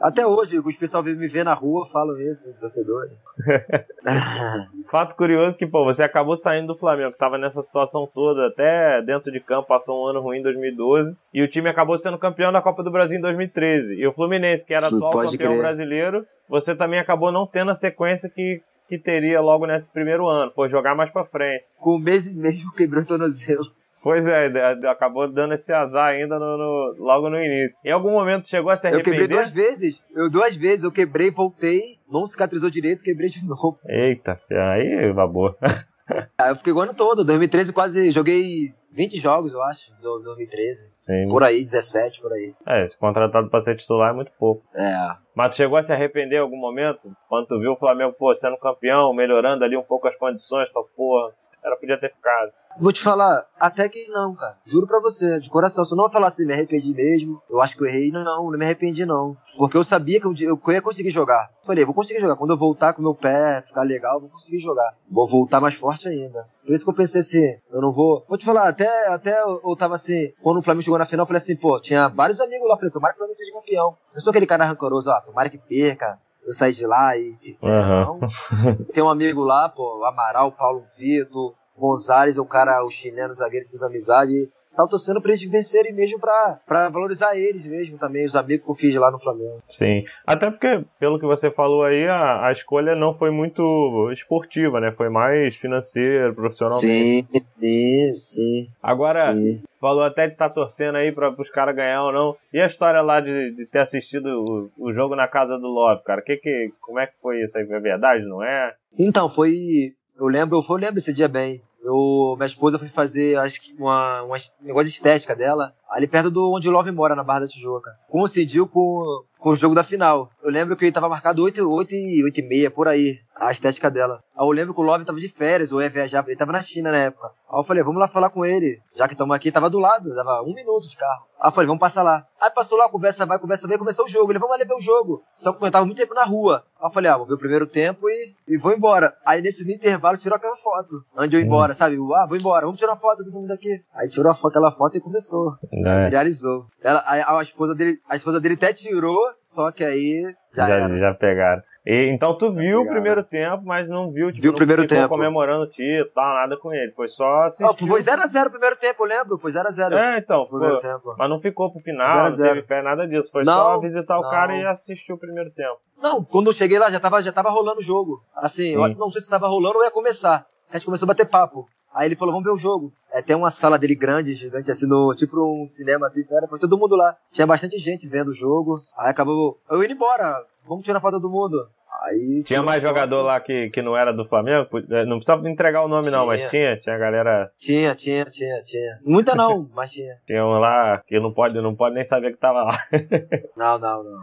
Até hoje, o pessoal vem me ver na rua, falam isso, torcedores. Fato curioso que, pô, você acabou saindo do Flamengo, que tava nessa situação toda, até dentro de campo, passou um ano ruim em 2012, e o time acabou sendo campeão da Copa do Brasil em 2013. E o Fluminense, que era atual campeão crer. brasileiro, você também acabou não tendo a sequência que, que teria logo nesse primeiro ano, foi jogar mais pra frente. Com um mês e meio quebrou o tornozelo. Pois é, acabou dando esse azar ainda no, no, logo no início. Em algum momento chegou a se arrepender? Eu quebrei duas vezes. Eu duas vezes, eu quebrei, voltei, não cicatrizou direito, quebrei de novo. Eita, aí babou. eu fiquei o ano todo, 2013 quase joguei 20 jogos, eu acho, do 2013. Sim. Por aí, 17, por aí. É, esse contratado pra ser titular é muito pouco. É. Mas tu chegou a se arrepender em algum momento? Quando tu viu o Flamengo, pô, sendo campeão, melhorando ali um pouco as condições, falou, pô, era podia ter ficado. Vou te falar, até que não, cara. Juro pra você, de coração. Se eu não falar assim, me arrependi mesmo, eu acho que eu errei, não, não me arrependi não. Porque eu sabia que eu, eu ia conseguir jogar. Falei, vou conseguir jogar. Quando eu voltar com meu pé, ficar legal, vou conseguir jogar. Vou voltar mais forte ainda. Por isso que eu pensei assim, eu não vou. Vou te falar, até, até eu tava assim, quando o Flamengo chegou na final, eu falei assim, pô, tinha vários amigos lá, falei, tomara que o Flamengo seja campeão. Eu sou aquele cara rancoroso, ó, tomara que perca, eu saí de lá e se uhum. Tem um amigo lá, pô, Amaral, Paulo Vitor, Gonzalez, o cara, o chinelo, o zagueiro que fez amizade. Tava torcendo pra eles vencerem mesmo pra, pra valorizar eles mesmo também, os amigos que eu fiz lá no Flamengo. Sim. Até porque, pelo que você falou aí, a, a escolha não foi muito esportiva, né? Foi mais financeiro, profissionalmente. Sim, sim, sim. Agora, sim. falou até de estar torcendo aí para os caras ganhar ou não. E a história lá de, de ter assistido o, o, jogo na casa do Love, cara? Que que, como é que foi isso aí? É verdade, não é? Então, foi. Eu lembro, eu lembro esse dia bem. Eu, minha esposa foi fazer, acho que, uma, uma negócio de estética dela, ali perto do onde o Love mora, na Barra da Tijuca. Coincidiu com, com o jogo da final. Eu lembro que ele tava marcado 8, 8 e 8 e meia, por aí, a estética dela. Aí eu lembro que o Love tava de férias, ou ia viajar, ele tava na China na época. Aí eu falei, vamos lá falar com ele. Já que estamos aqui, tava do lado, dava um minuto de carro. Aí eu falei, vamos passar lá. Aí passou lá, conversa vai, conversa vem, começou o jogo. Ele, vamos lá ver o jogo. Só que eu tava muito tempo na rua. Aí eu falei, ah, vou ver o primeiro tempo e, e vou embora. Aí nesse intervalo tirou aquela foto. Antes de eu ir embora, sabe? Ah, vou embora, vamos tirar uma foto do mundo daqui. Aí tirou aquela foto e começou. É. Realizou. Ela, a, a, esposa dele, a esposa dele até tirou, só que aí já, já, já pegaram. E, então tu viu o primeiro tempo, mas não viu, tipo, viu o primeiro tempo. comemorando o título, tal, nada com ele. Foi só assistir. Oh, foi 0x0 o primeiro tempo, eu lembro. Foi 0x0. É, então. Foi, tempo. Mas não ficou pro final, não teve fé, nada disso. Foi não, só visitar o não. cara e assistir o primeiro tempo. Não, quando eu cheguei lá já tava, já tava rolando o jogo. Assim, Sim. eu não sei se tava rolando ou ia começar. A gente começou a bater papo. Aí ele falou, vamos ver o jogo. É, tem uma sala dele grande, gigante, assim, no, tipo um cinema assim, era, foi todo mundo lá. Tinha bastante gente vendo o jogo. Aí acabou, eu indo embora, vamos tirar foto do mundo. Aí, tinha mais jogador lá que, que não era do Flamengo? É, não precisava entregar o nome, tinha. não, mas tinha? Tinha galera. Tinha, tinha, tinha, tinha. Muita não, mas tinha. Tinha um lá que não pode, não pode nem saber que tava lá. não, não, não.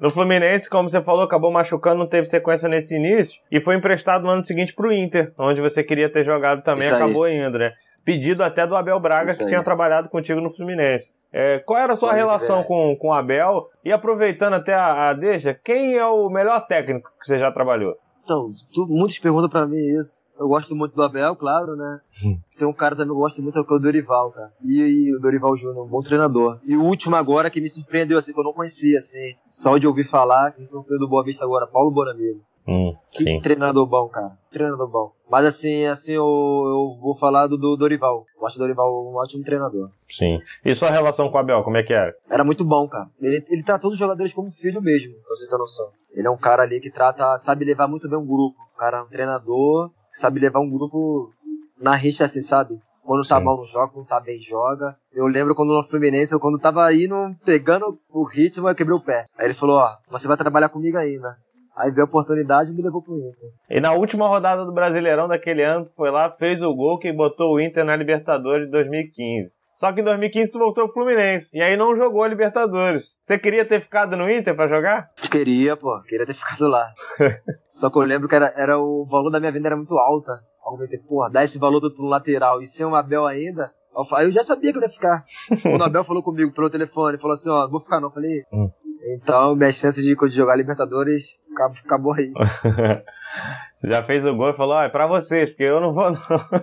no Fluminense, como você falou, acabou machucando, não teve sequência nesse início. E foi emprestado no ano seguinte pro Inter, onde você queria ter jogado também, Isso acabou aí. indo, né? Pedido até do Abel Braga, que tinha trabalhado contigo no Fluminense. É, qual era a sua Pode relação com, com o Abel? E aproveitando até a, a deixa, quem é o melhor técnico que você já trabalhou? Então, tu, muitos perguntam pra mim isso. Eu gosto muito do Abel, claro, né? Hum. Tem um cara também que eu gosto muito, que é o Dorival, cara. E, e o Dorival Júnior, um bom treinador. E o último agora que me surpreendeu, assim, que eu não conhecia, assim, só de ouvir falar, que me surpreendeu do Boa Vista agora, Paulo Bonamigo. Hum, sim. treinador bom, cara. Treinador bom. Mas assim, assim eu, eu vou falar do, do Dorival. Eu acho o Dorival um ótimo treinador. Sim. E sua relação com o Abel, como é que era? Era muito bom, cara. Ele, ele trata todos os jogadores como filho mesmo, pra você ter noção. Ele é um cara ali que trata, sabe levar muito bem um grupo. O cara é um treinador, sabe levar um grupo na rixa, assim, sabe? Quando tá Sim. mal no jogo, quando tá bem joga. Eu lembro quando no Fluminense, eu, quando tava indo, pegando o ritmo, eu quebrei o pé. Aí ele falou, ó, você vai trabalhar comigo ainda. Aí veio a oportunidade e me levou pro Inter. E na última rodada do Brasileirão daquele ano, tu foi lá, fez o gol que botou o Inter na Libertadores de 2015. Só que em 2015 tu voltou pro Fluminense. E aí não jogou a Libertadores. Você queria ter ficado no Inter para jogar? Queria, pô. Queria ter ficado lá. Só que eu lembro que era, era o valor da minha venda era muito alta. Eu pensei, porra, dar esse valor do lateral e ser um Abel ainda. Aí eu já sabia que eu ia ficar. Quando o Abel falou comigo pelo telefone, falou assim, ó, vou ficar não. Eu falei, hum. Então, minhas chances de, de jogar Libertadores acabou aí. Já fez o gol e falou, ó, é pra vocês, porque eu não vou não.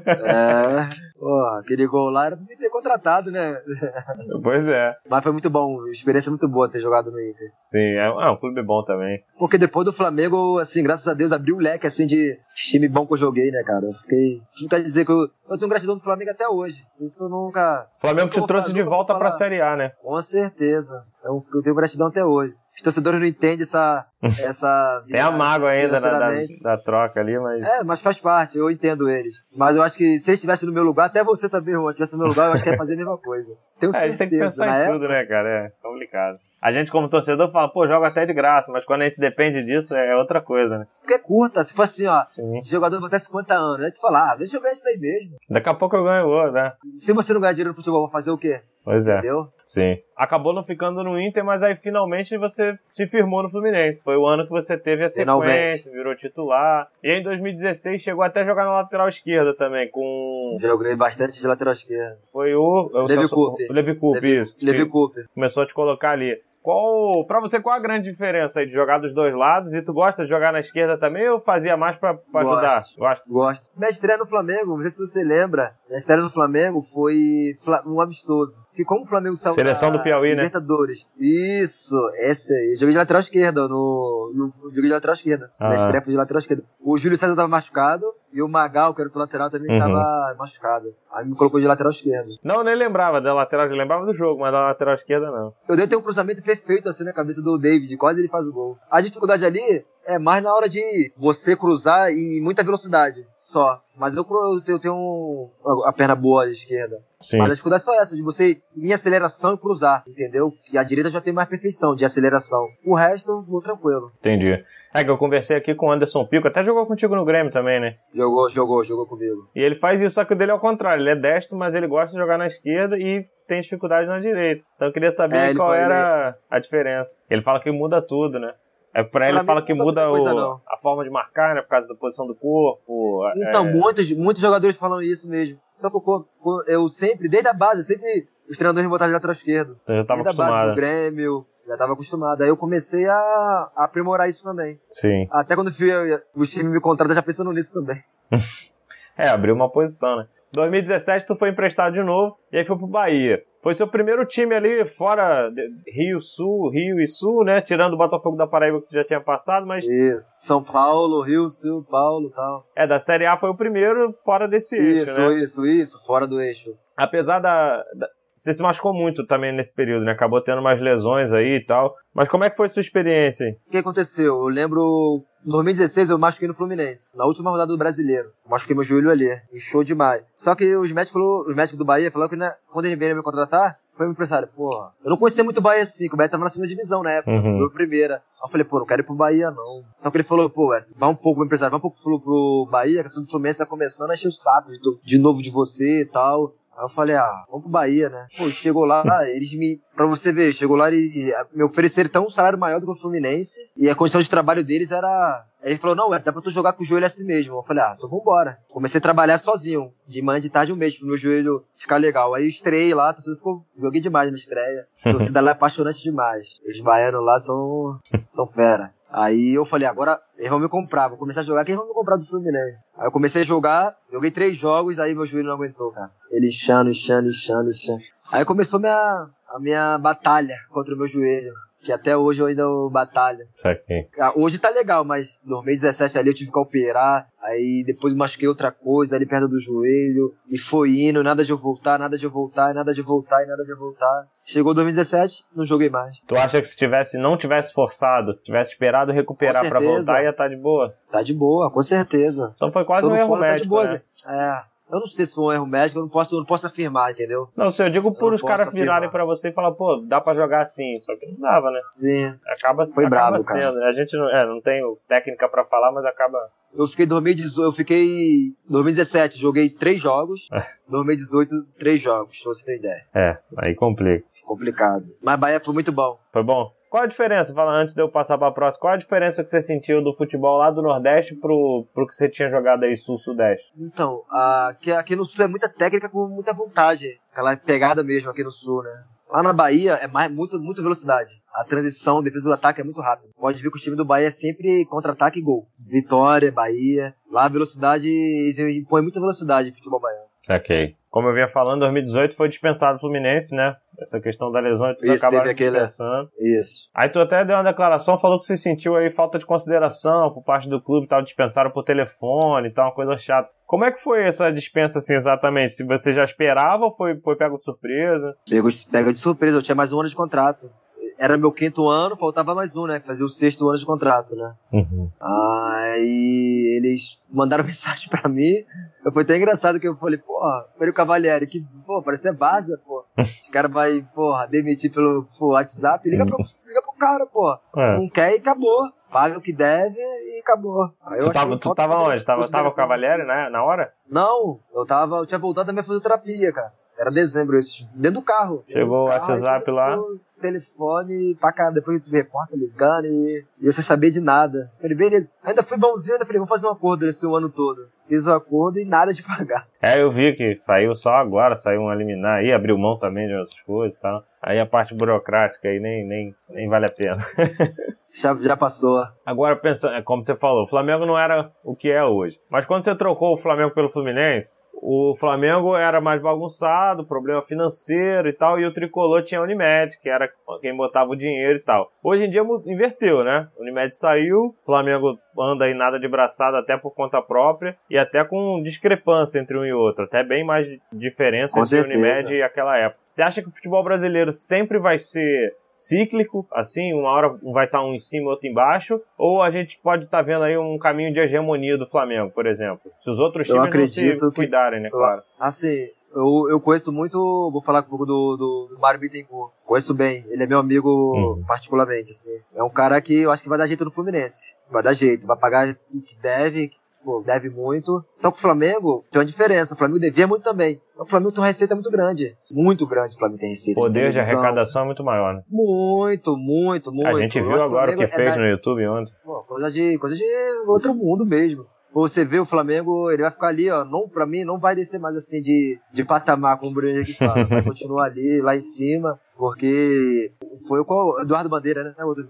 É, pô, aquele gol lá era pra me ter contratado, né? Pois é. Mas foi muito bom, experiência muito boa ter jogado no Inter. Sim, é, é um clube bom também. Porque depois do Flamengo, assim, graças a Deus, abriu o leque, assim, de time bom que eu joguei, né, cara? Eu fiquei... Não quer dizer que eu... Eu tenho gratidão do Flamengo até hoje. Isso que eu nunca... Flamengo te trouxe de volta pra Série A, né? Com certeza. Eu, eu tenho gratidão até hoje os torcedores não entendem essa. essa Tem a mágoa ainda da, da, da, troca ali, mas. É, mas faz parte, eu entendo eles. Mas eu acho que se eles estivessem no meu lugar, até você também, Juan, estivesse no meu lugar, eu acho que ia fazer a mesma coisa. Tenho é, a gente tem que pensar em época... tudo, né, cara? É complicado. A gente, como torcedor, fala, pô, joga até de graça, mas quando a gente depende disso, é outra coisa, né? Porque é curta, se for assim, ó, Sim. jogador vai até 50 anos, aí tu fala, ah, deixa eu ganhar isso daí mesmo. Daqui a pouco eu ganho outro, né? Se você não ganhar dinheiro no futebol, vai fazer o quê? Pois é. Entendeu? Sim. Acabou não ficando no Inter, mas aí finalmente você se firmou no Fluminense. Foi o ano que você teve a sequência, finalmente. virou titular. E em 2016 chegou até a jogar na lateral esquerda também, com. Joguei bastante de lateral esquerda. Foi o. o Levi Coupe. Levi Coupe, isso. Levi Coupe. Começou a te colocar ali. Qual, pra você, qual a grande diferença aí de jogar dos dois lados? E tu gosta de jogar na esquerda também ou fazia mais pra, pra gosto, ajudar? Gosto. Gosto. Minha estreia no Flamengo, não sei se você lembra, minha estreia no Flamengo foi um amistoso. Que como o Flamengo saiu Seleção do Piauí, né? Libertadores. Isso, esse aí. Joguei de lateral esquerda no, no joguei de lateral esquerda. Ah. Na estreia fui de lateral esquerda. O Júlio César tava machucado e o Magal, que era o lateral, também Uhum. tava machucado. Aí me colocou de lateral esquerdo. Não, nem lembrava da lateral, eu lembrava do jogo, mas da lateral esquerda não. Eu dei um cruzamento perfeito assim na cabeça do David, quase ele faz o gol. A dificuldade ali é mais na hora de você cruzar e muita velocidade só. Mas eu, eu tenho um- a perna boa à esquerda. Sim. Mas a dificuldade é só essa, de você ir em aceleração e cruzar, entendeu? E a direita já tem mais perfeição de aceleração. O resto, vou tranquilo. Entendi. É que eu conversei aqui com o Anderson Pico, até jogou contigo no Grêmio também, né? Jogou, jogou, jogou comigo. E ele faz isso, só que o dele é o contrário. Ele é destro, mas ele gosta de jogar na esquerda e tem dificuldade na direita. Então eu queria saber É, qual era a diferença. Ele fala que muda tudo, né? É pra ele fala que muda o- a forma de marcar, né? Por causa da posição do corpo. Então, é, muitos, muitos jogadores falam isso mesmo. Só que eu, eu sempre, desde a base, eu sempre, os treinadores me botaram de lateral esquerdo. eu já tava desde a base acostumado. do Grêmio, já estava acostumado. Aí eu comecei a, a aprimorar isso também. Sim. Até quando fui, o time me contrata já pensando nisso também. É, abriu uma posição, né? 2017 tu foi emprestado de novo e aí foi pro Bahia. Foi seu primeiro time ali fora Rio Sul, Rio e Sul, né? Tirando o Botafogo da Paraíba que tu já tinha passado, mas Isso. São Paulo, Rio, Sul, Paulo e tal. é da Série A foi o primeiro fora desse eixo, Isso, né? isso, isso. Fora do eixo. Apesar da, da- você se machucou muito também nesse período, né? Acabou tendo umas lesões aí e tal. Mas como é que foi a sua experiência? O que aconteceu? Eu lembro, em 2016 eu machuquei no Fluminense, na última rodada do Brasileiro. Eu machuquei meu joelho ali, inchou demais. Só que os médicos, os médicos do Bahia falaram que né, quando ele veio me contratar, foi meu empresário, porra, eu não conhecia muito o Bahia assim, que o Bahia tava na segunda divisão na época, Uhum. subiu a primeira. Aí eu falei, pô, não quero ir pro Bahia não. Só que ele falou, pô, vai um pouco, meu empresário, vai um pouco pro, pro Bahia, que a do Fluminense tá começando a encher o saco de novo de você e tal. Aí eu falei, ah, vamos pro Bahia, né? Pô, chegou lá, eles me. Pra você ver, chegou lá e, me ofereceram tão um salário maior do que o Fluminense. E a condição de trabalho deles era. Aí ele falou, não, é, dá pra tu jogar com o joelho assim mesmo. Eu falei, ah, então vambora. Comecei a trabalhar sozinho, de manhã, de tarde, um mês, pro meu joelho ficar legal. Aí eu estrei lá, torcida ficou, joguei demais na estreia. A torcida lá é apaixonante demais. Os baianos lá são, são fera. Aí eu falei, agora eles vão me comprar, vou começar a jogar, quem vão me comprar do Fluminense? Aí eu comecei a jogar, joguei três jogos, aí meu joelho não aguentou, cara. Ele inchando, inchando, inchando, inchando. Aí começou minha, a minha batalha contra o meu joelho, que até hoje eu ainda batalho. Saquei. Ah, Hoje tá legal, mas em 2017 ali eu tive que operar, aí depois machuquei outra coisa ali perto do joelho, e foi indo, nada de eu voltar, nada de eu voltar, nada de eu voltar e nada de eu voltar. Chegou 2017, não joguei mais. Tu acha que se tivesse, não tivesse forçado, tivesse esperado recuperar certeza. voltar, ia estar de boa? Tá de boa, com certeza. Então foi quase Se eu um erro for, tá de médico, boa, né? É. Eu não sei se foi um erro médico, eu não posso, eu não posso afirmar, entendeu? Não, se eu digo por os caras virarem pra você e falar, pô, dá pra jogar assim, só que não dava, né? Sim. Acaba, Foi acaba cara. sendo. né? A gente não, é, não tem técnica pra falar, mas acaba. Eu fiquei 2018, eu fiquei 2017, joguei três jogos. 2018, três jogos, pra você ter ideia. É, aí complica. Complicado. Mas Bahia foi muito bom. Foi bom? Qual a diferença? Fala antes de eu passar pra próxima. Qual a diferença que você sentiu do futebol lá do Nordeste pro, pro que você tinha jogado aí Sul-Sudeste? Então, aqui, aqui no sul é muita técnica com muita vontade. Aquela pegada mesmo aqui no sul, né? Lá na Bahia é mais, muito, muita velocidade. A transição, defesa do ataque é muito rápido. Pode ver que o time do Bahia é sempre contra-ataque e gol. Vitória, Bahia. Lá a velocidade, eles impõem muita velocidade no futebol baiano. Ok. Como eu vinha falando, 2018 foi dispensado o Fluminense, né? Essa questão da lesão e tudo Isso, acabaram aquele- dispensando. Isso. Aí tu até deu uma declaração, falou que você sentiu aí falta de consideração por parte do clube e tal, dispensaram por telefone e tal, uma coisa chata. Como é que foi essa dispensa assim exatamente? Se você já esperava ou foi, foi pego de surpresa? Pegou, pega de surpresa, eu tinha mais um ano de contrato. Era meu quinto ano, faltava mais um, né? Fazia o sexto ano de contrato, né? Uhum. Aí eles mandaram mensagem pra mim. Eu foi até engraçado que eu falei, porra, Mário Cavalieri, que, pô, parece base, pô. O cara vai, porra, demitir pelo, pelo WhatsApp, liga pro, liga pro cara, pô. É. Não quer e acabou. Paga o que deve e acabou. Aí Tu tava, tu tava de onde? Tava, tava o. Cavalieri, né? Na hora? Não, eu tava, eu tinha voltado da minha fisioterapia, cara. Era dezembro esse, dentro do carro. Chegou o WhatsApp lá. o Telefone pra cá, depois tu repórter ligando e, e eu sem saber de nada. Falei, beleza. Ainda fui bonzinho, ainda falei, vamos fazer um acordo esse ano todo. Fiz o acordo e nada de pagar. É, eu vi que saiu só agora, saiu um eliminar aí, abriu mão também de outras coisas e tal. Aí a parte burocrática aí nem, nem, nem vale a pena. Já, já passou. Agora, pensando, é como você falou, o Flamengo não era o que é hoje. Mas quando você trocou o Flamengo pelo Fluminense, o Flamengo era mais bagunçado, problema financeiro e tal, e o Tricolor tinha a Unimed, que era quem botava o dinheiro e tal. Hoje em dia inverteu, né? O Unimed saiu, o Flamengo anda aí nada de braçada até por conta própria e até com discrepância entre um e outro, até bem mais diferença Com entre certeza. o Unimed e aquela época. Você acha que o futebol brasileiro sempre vai ser cíclico, assim, uma hora vai estar um em cima, outro embaixo, ou a gente pode estar vendo aí um caminho de hegemonia do Flamengo, por exemplo? Se os outros Eu times não acredito se que- cuidarem, né, claro. Assim, eu, eu conheço muito, vou falar um pouco do, do, do Mário Bittencourt. Conheço bem, ele é meu amigo Uhum. particularmente, assim. É um cara que eu acho que vai dar jeito no Fluminense. Vai dar jeito, vai pagar o que deve, pô, deve muito. Só que o Flamengo tem uma diferença, o Flamengo devia muito também. O Flamengo tem uma receita muito grande, muito grande o Flamengo tem receita. O poder de arrecadação é muito maior, né? Muito, muito, muito. A gente viu agora o que é fez da- no YouTube ontem. Pô, coisa de, coisa de outro mundo mesmo. Você vê o Flamengo, ele vai ficar ali, ó. Não, pra mim, não vai descer mais assim de, de patamar, como o Bruno Henrique fala. Vai continuar ali, lá em cima, porque foi o qual? Eduardo Bandeira, né? É outro.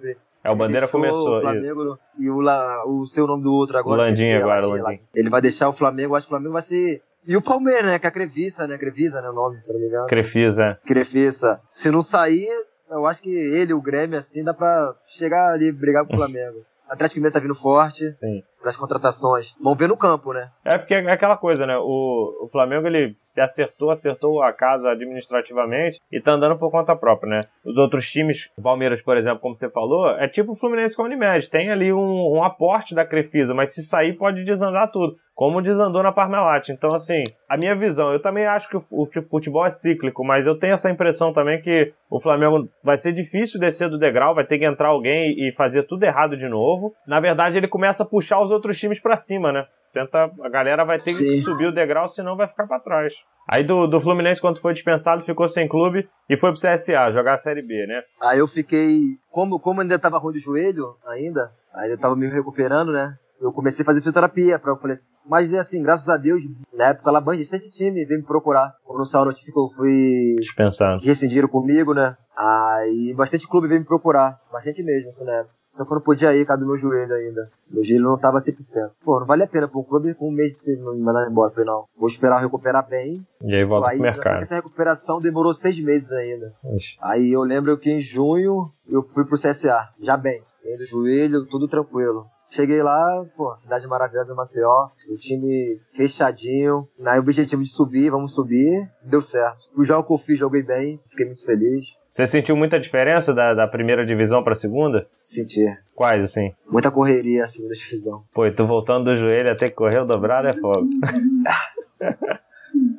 É, o Bandeira começou o Flamengo isso. E o, La, o seu nome do outro agora. O esqueci, agora, o. Landim. Ele vai deixar o Flamengo, acho que o Flamengo vai ser. E o Palmeiras, né? Que é a Crevisa, né? Crevisa, né? O nome, se não me engano. Crefisa. Crefisa. Se não sair, eu acho que ele, o Grêmio, assim, dá pra chegar ali e brigar com o Flamengo. Atlético Mineiro tá vindo forte, Sim. Das contratações. Vamos ver no campo, né? É porque é aquela coisa, né? O, o Flamengo ele se acertou, acertou a casa administrativamente e tá andando por conta própria, né? Os outros times, o Palmeiras, por exemplo, como você falou, é tipo o Fluminense com a Unimed. Tem ali um, um aporte da Crefisa, mas se sair pode desandar tudo. Como desandou na Parmalat. Então, assim, a minha visão, eu também acho que o fu- o futebol é cíclico, mas eu tenho essa impressão também que o Flamengo vai ser difícil descer do degrau, vai ter que entrar alguém e fazer tudo errado de novo. Na verdade, ele começa a puxar os outros times pra cima, né? Tenta, a galera vai ter que Sim. subir o degrau, senão vai ficar pra trás. Aí do, do Fluminense, quando foi dispensado, ficou sem clube e foi pro CSA jogar a Série B, né? Aí eu fiquei. Como, como ainda tava ruim do joelho, ainda, ainda tava me recuperando, né? Eu comecei a fazer fisioterapia, pra, eu falei assim, mas assim, graças a Deus, na época lá, bastante time veio me procurar. Quando saiu a notícia que eu fui Dispensado. rescindiram comigo, né? Aí bastante clube veio me procurar, bastante mesmo, assim, né? Só que eu não podia ir, causa do meu joelho ainda. Meu joelho não tava 100%. Pô, não vale a pena pra um clube com um mês de se me mandar embora. Falei, não, vou esperar eu recuperar bem. E aí volta aí, pro que mercado. essa recuperação demorou seis meses ainda. Ixi. Aí eu lembro que em junho eu fui pro CSA, já bem. Do joelho, tudo tranquilo. Cheguei lá, pô, cidade maravilhosa do Maceió, o time fechadinho, na objetivo de subir, vamos subir, deu certo. O jogo que eu fiz, joguei bem, fiquei muito feliz, Você sentiu muita diferença da, da primeira divisão pra segunda? senti Quais, assim? muita correria assim da divisão. Pô, e tu voltando do joelho até que correr o dobrado é fogo.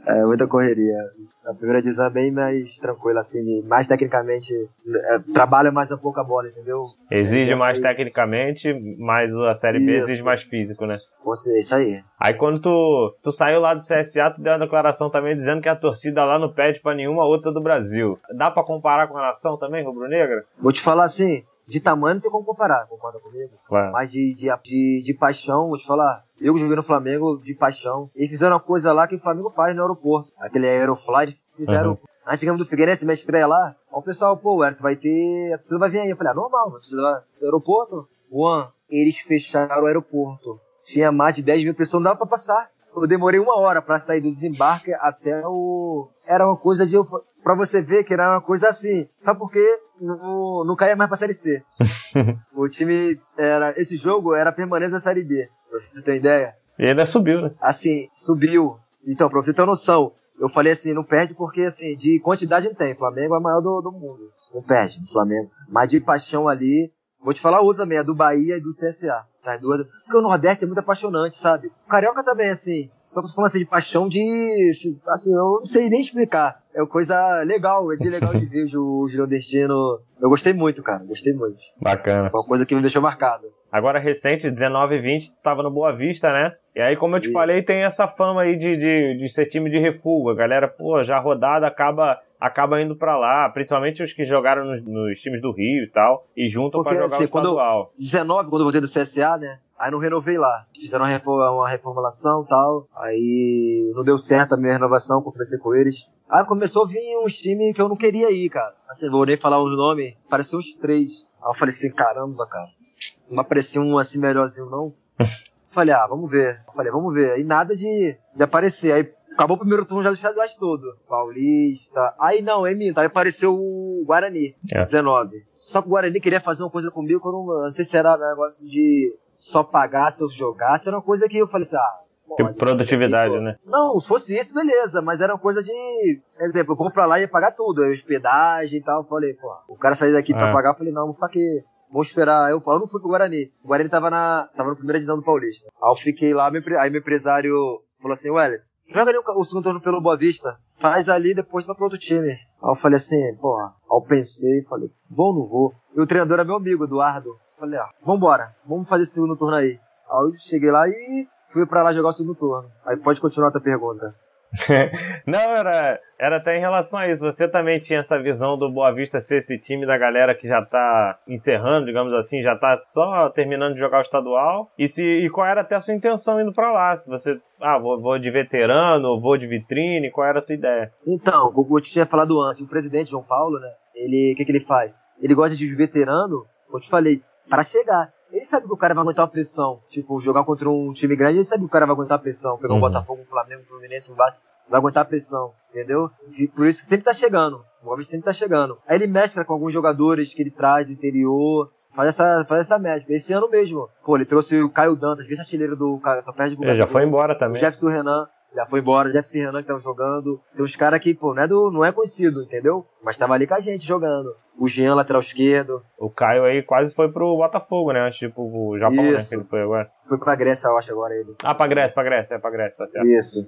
É, muita correria. A primeira divisão é bem mais tranquila, assim, mais tecnicamente, é, trabalha mais um pouco a bola, entendeu? Exige É, mais mas- tecnicamente, mas a Série B Isso. exige mais físico, né? Você, é isso aí. Aí quando tu, tu saiu lá do CSA, tu deu uma declaração também dizendo que a torcida lá não pede pra nenhuma outra do Brasil. Dá pra comparar com a nação também, rubro-negra? Vou te falar assim, de tamanho não tem como comparar, concorda comigo? Claro. Mas de, de, de, de paixão, vou te falar, eu joguei no Flamengo de paixão, eles fizeram uma coisa lá que o Flamengo faz no aeroporto. Aquele Aerofly, fizeram. Uhum. Nós chegamos do Figueirense, minha estreia lá, o pessoal, pô, o Everton vai ter. A torcida vai vir aí. Eu falei, ah, normal, a torcida vai no aeroporto? Juan, eles fecharam o aeroporto. Tinha mais de 10 mil pessoas, não dava pra passar. Eu demorei uma hora pra sair do desembarque até o. Era uma coisa de. Pra você ver que era uma coisa assim. Sabe por quê? Não, não caía mais pra Série C. o time. era Esse jogo era permanência da Série B. Pra você ter ideia? E ainda subiu, né? Assim, subiu. Então, pra você ter uma noção, eu falei assim, não perde porque, assim, de quantidade não tem. Flamengo é o maior do, do mundo. Não perde, Flamengo. Mas de paixão ali, vou te falar outra também, a do Bahia e do CSA. Tá duas. Porque o Nordeste é muito apaixonante, sabe? O Carioca também, assim. Só que eu falando assim de paixão de. Assim, eu não sei nem explicar. É uma coisa legal, é de legal de ver o Nordestino. Eu gostei muito, cara. Gostei muito. Bacana. Foi uma coisa que me deixou marcado. Agora recente, 19 e 20, tava no Boa Vista, né? E aí, como eu te Isso. falei, tem essa fama aí de, de, de ser time de refúgio. A galera, pô, já rodada acaba, acaba indo pra lá. Principalmente os que jogaram nos, nos times do Rio e tal. E juntam pra Porque, jogar o assim, quando- estadual. 19, quando eu voltei do CSA, né? Aí não renovei lá. Fizeram uma, refor- uma reformulação e tal. Aí não deu certo a minha renovação, conversei com eles. Aí começou a vir uns times que eu não queria ir, cara. Assim, vou nem falar os nomes, parecia uns três. Aí eu falei assim, caramba, cara. Não aparecia um assim melhorzinho, não. falei, ah, vamos ver. Falei, vamos ver. Aí nada de, de aparecer. Aí acabou o primeiro turno já dos estaduais todo. Paulista. Aí não, é minto. Aí apareceu o Guarani, É. 19. Só que o Guarani queria fazer uma coisa comigo que eu não, não sei se era negócio de só pagar se eu jogasse. Era uma coisa que eu falei assim, ah. Pode, produtividade, né? Não, se fosse isso, beleza, mas era uma coisa de. Exemplo, eu vou pra lá e ia pagar tudo, hospedagem e tal. Falei, pô, o cara sair daqui pra É. pagar, eu falei, não, vou ficar aqui. Vou esperar. Eu, eu não fui pro Guarani. O Guarani tava na, tava na primeira divisão do Paulista. Aí eu fiquei lá, meu, aí meu empresário falou assim, ué, joga ali o, segundo turno pelo Boa Vista. Faz ali, depois vai pro outro time. Aí eu falei assim, porra. Aí eu pensei, falei, ou não vou? E o treinador é meu amigo, Eduardo. Falei, ó, vambora, vamos fazer esse segundo turno aí. Aí eu cheguei lá e fui pra lá jogar o segundo turno. Aí pode continuar a tua pergunta. Não, era, era até em relação a isso. Você também tinha essa visão do Boa Vista ser esse time da galera que já tá encerrando, digamos assim, já tá só terminando de jogar o estadual. E, se, e qual era até a sua intenção indo pra lá? Se você, ah, vou, vou de veterano, vou de vitrine, qual era a tua ideia? Então, o tinha falado antes, o presidente João Paulo, né? Ele, o que, que ele faz? Ele gosta de veterano, como eu te falei, para chegar. Ele sabe que o cara vai aguentar uma pressão. Tipo, jogar contra um time grande, ele sabe que o cara vai aguentar a pressão. Pegar um Uhum. Botafogo, um Flamengo, um Fluminense, um Vasco, vai aguentar a pressão, entendeu? E por isso que sempre tá chegando. O Vista sempre tá chegando. Aí ele mescla com alguns jogadores que ele traz do interior. Faz essa, faz essa mescla. Esse ano mesmo, pô, ele trouxe o Caio Dantas, vice-artilheiro do cara, só perde Ele já foi embora O também. Jefferson Renan já foi embora, o Jefferson Renan que tava jogando. Tem uns caras que, pô, não é, do, não é conhecido, entendeu? Mas tava ali com a gente jogando. O Jean, lateral esquerdo. O Caio aí quase foi pro Botafogo, né? Ir pro Japão, né? Isso. Que ele foi agora. Foi pra Grécia, eu acho, agora ele. Ah, pra Grécia, pra Grécia, é pra Grécia, tá certo. Isso.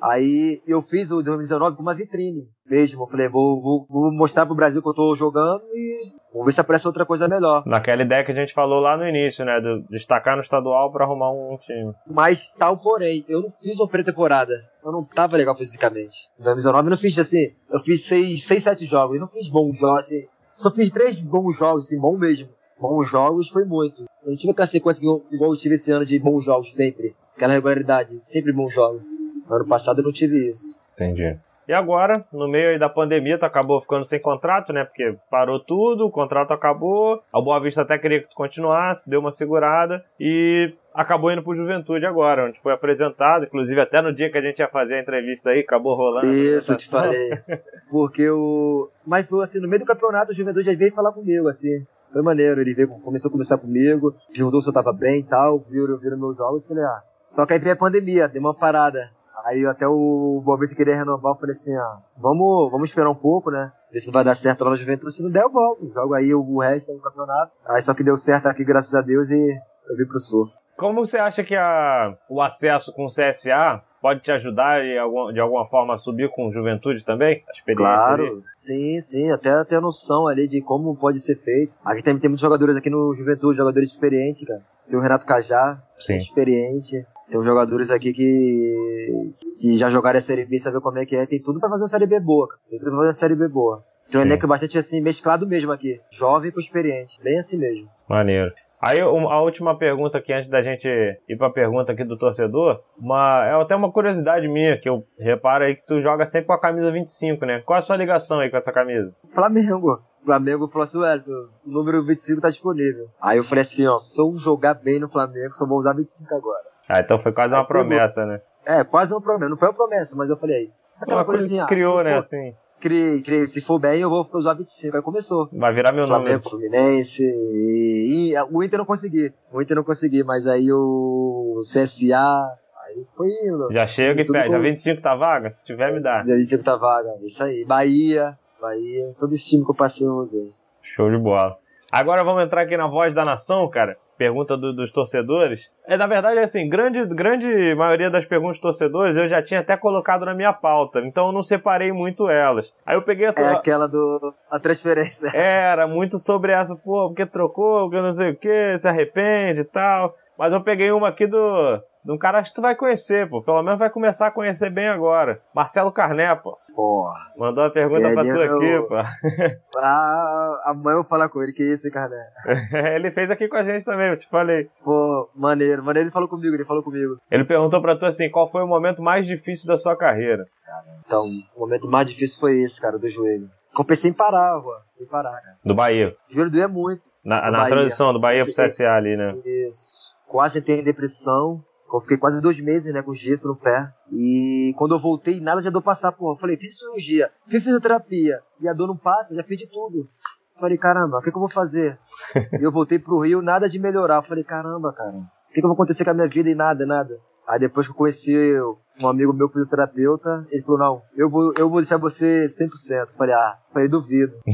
Aí eu fiz o 2019 com uma vitrine mesmo. Eu falei, vou, vou, vou mostrar pro Brasil que eu tô jogando e vamos ver se aparece outra coisa melhor. Naquela ideia que a gente falou lá no início, né? De destacar no estadual pra arrumar um time. Mas tal, porém, eu não fiz uma pré-temporada. Eu não tava legal fisicamente. Em 2019 eu não fiz assim. Eu fiz seis, seis sete jogos. Eu não fiz bons jogos assim. Só fiz três bons jogos, assim, bom mesmo. Bons jogos foi muito. Eu não tive aquela sequência igual, eu tive esse ano de bons jogos sempre. Aquela regularidade, sempre bons jogos. No ano passado eu não tive isso. Entendi. E agora, no meio aí da pandemia, tu acabou ficando sem contrato, né? Porque parou tudo, o contrato acabou. A Boa Vista até queria que tu continuasse, deu uma segurada e acabou indo pro Juventude agora, onde foi apresentado, inclusive até no dia que a gente ia fazer a entrevista aí, acabou rolando. Isso, eu te falei. Porque o. Mas foi assim, no meio do campeonato o Juventude já veio falar comigo, assim. Foi maneiro, ele veio, começou a conversar comigo, perguntou se eu tava bem e tal, viram, viram meus jogos, eu falei, ah. Só que aí veio a pandemia, deu uma parada. Aí até o Boa Vista queria renovar, eu falei assim, ah, vamos, vamos esperar um pouco, né? Ver se vai dar certo lá no Juventude. Se não der, eu volto. Jogo aí o resto do campeonato. Aí só que deu certo aqui, graças a Deus, e eu vim pro sul. Como você acha que a, o acesso com o CSA pode te ajudar de alguma, de alguma forma a subir com Juventude também? A experiência ali? Claro, sim, sim, até ter a noção ali de como pode ser feito. Aqui tem, tem muitos jogadores aqui no Juventude, jogadores experientes, cara. Tem o Renato Cajá, Sim. experiente. Tem uns jogadores aqui que, que já jogaram a Série B, sabe como é que é. Tem tudo pra fazer uma Série B boa, cara. Tem tudo pra fazer uma Série B boa. Tem um Sim. elenco bastante assim, mesclado mesmo aqui. Jovem com experiente. Bem assim mesmo. Maneiro. Aí a última pergunta aqui, antes da gente ir pra pergunta aqui do torcedor, uma, é até uma curiosidade minha, que eu reparo aí que tu joga sempre com a camisa 25, né? Qual é a sua ligação aí com essa camisa? Flamengo. Flamengo falou assim, ué, o número 25 tá disponível. Aí eu falei assim, ó, se eu jogar bem no Flamengo, só vou usar 25 agora. Ah, então foi quase uma promessa, né? É, quase uma promessa. Não foi uma promessa, mas eu falei aí. Aquela Uma coisa assim, que ah, criou, né, for- assim. Criei, criei. Se for bem, eu vou usar 25. Aí começou. Vai virar meu nome. Flamengo, Fluminense. E, e o Inter não consegui. O Inter não consegui, mas aí o CSA. Aí foi indo. Já chega e pede. Bom. 25 tá vaga? Se tiver, me dá. Já disse que tá vaga. Isso aí. Bahia. Bahia. Todo esse time que eu passei eu usei. Show de bola. Agora vamos entrar aqui na voz da nação, cara. Pergunta do- dos torcedores. É, na verdade, assim, grande, grande maioria das perguntas dos torcedores eu já tinha até colocado na minha pauta, então eu não separei muito elas. Aí eu peguei a É tua. aquela do. A transferência. Era muito sobre essa, pô, porque trocou, porque não sei o que, se arrepende e tal. Mas eu peguei uma aqui do. De um cara que tu vai conhecer, pô. Pelo menos vai começar a conhecer bem agora. Marcelo Carné, pô. Porra. Mandou uma pergunta É, pra tu ele é aqui, pô. Ah, amanhã eu vou falar com ele. Que isso, hein, cara? Ele fez aqui com a gente também, eu te falei. Pô, maneiro. Maneiro, ele falou comigo. Ele falou comigo. Ele perguntou pra tu assim, qual foi o momento mais difícil da sua carreira? Então, o momento mais difícil foi esse, cara, do joelho. Eu pensei em parar, pô. Sem parar, cara. Do Bahia. O joelho doía muito. Na, Do na transição do Bahia pro CSA ali, né? Isso. Quase entrei em depressão. Eu fiquei quase dois meses, né, com gesso no pé. E quando eu voltei, nada já deu passar, pô. Eu falei, fiz cirurgia, fiz fisioterapia, e a dor não passa, já fiz de tudo. Eu falei, caramba, o que, que eu vou fazer? e eu voltei pro Rio, nada de melhorar. Eu falei, caramba, cara, o que, que vai acontecer com a minha vida e nada, nada. Aí depois que eu conheci um amigo meu fisioterapeuta, ele falou, não, eu vou, eu vou deixar você 100%. Eu falei, ah, falei, duvido.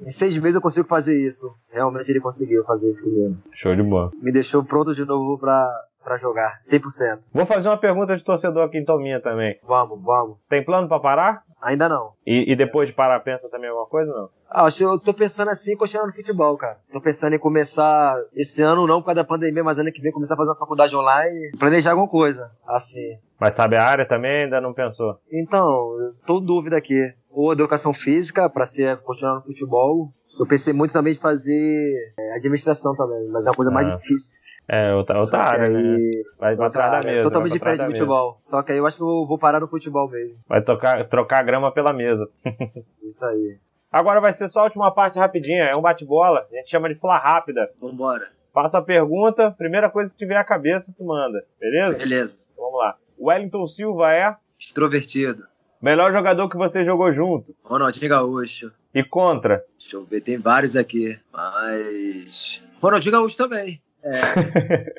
em seis meses eu consigo fazer isso. Realmente ele conseguiu fazer isso comigo. Show de bola. Me deixou pronto de novo pra, pra jogar, 100%. Vou fazer uma pergunta de torcedor aqui então minha também. Vamos, vamos. Tem plano pra parar? Ainda não. E, e depois de parar, pensa também alguma coisa não? Ah, eu tô pensando assim, continuar no futebol, cara. Tô pensando em começar esse ano, não por causa da pandemia, mas ano que vem começar a fazer uma faculdade online planejar alguma coisa, assim. Mas sabe a área também? Ainda não pensou? Então, tô em dúvida aqui. Ou educação física, pra ser, continuar no futebol. Eu pensei muito também de fazer é, administração também, mas é uma coisa Ah. mais difícil. É, outra, outra Só que área, né? aí- Vai pra trás da mesa. Totalmente diferente de futebol. Só que aí eu acho que eu vou parar no futebol mesmo. Vai tocar, trocar a grama pela mesa. Isso aí. Agora vai ser só a última parte rapidinha, é um bate-bola. A gente chama de fla rápida. Vambora. Faça a pergunta, primeira coisa que tiver a cabeça, tu manda. Beleza? Beleza. Então vamos lá. Wellington Silva é Extrovertido. melhor jogador que você jogou junto. Ronaldinho Gaúcho. E contra. Deixa eu ver, tem vários aqui. Mas. Ronaldinho Gaúcho também. É.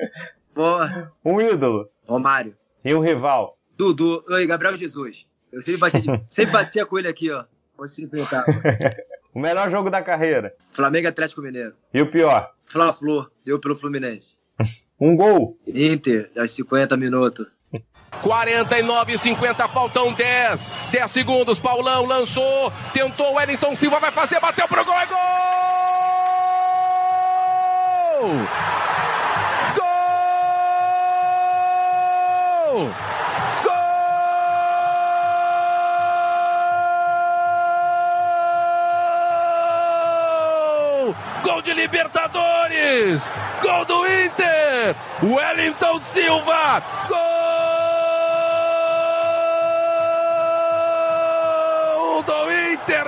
Boa. Um ídolo. Romário. E um rival. Dudu. Oi, Gabriel Jesus. Eu sempre batia, de- sempre batia com ele aqui, ó. Se enfrentava. O melhor jogo da carreira. Flamengo e Atlético Mineiro. E o pior. Fla-Flu. Deu pelo Fluminense. Um gol. Inter, aos 50 minutos. 49 50, faltam 10. 10 segundos, Paulão lançou, tentou, Wellington Silva vai fazer, bateu pro gol, é gol! Gol! Gol! Gol de Libertadores! Gol do Inter! Wellington Silva! Gol do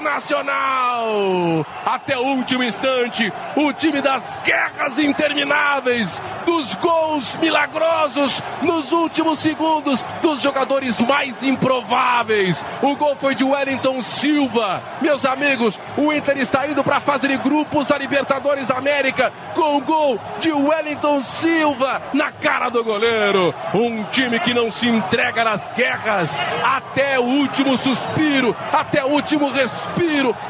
Internacional! Até o último instante, o time das guerras intermináveis, dos gols milagrosos nos últimos segundos, dos jogadores mais improváveis. O gol foi de Wellington Silva. Meus amigos, o Inter está indo para a fase de grupos da Libertadores América com o gol de Wellington Silva na cara do goleiro. Um time que não se entrega nas guerras até o último suspiro, até o último respiro,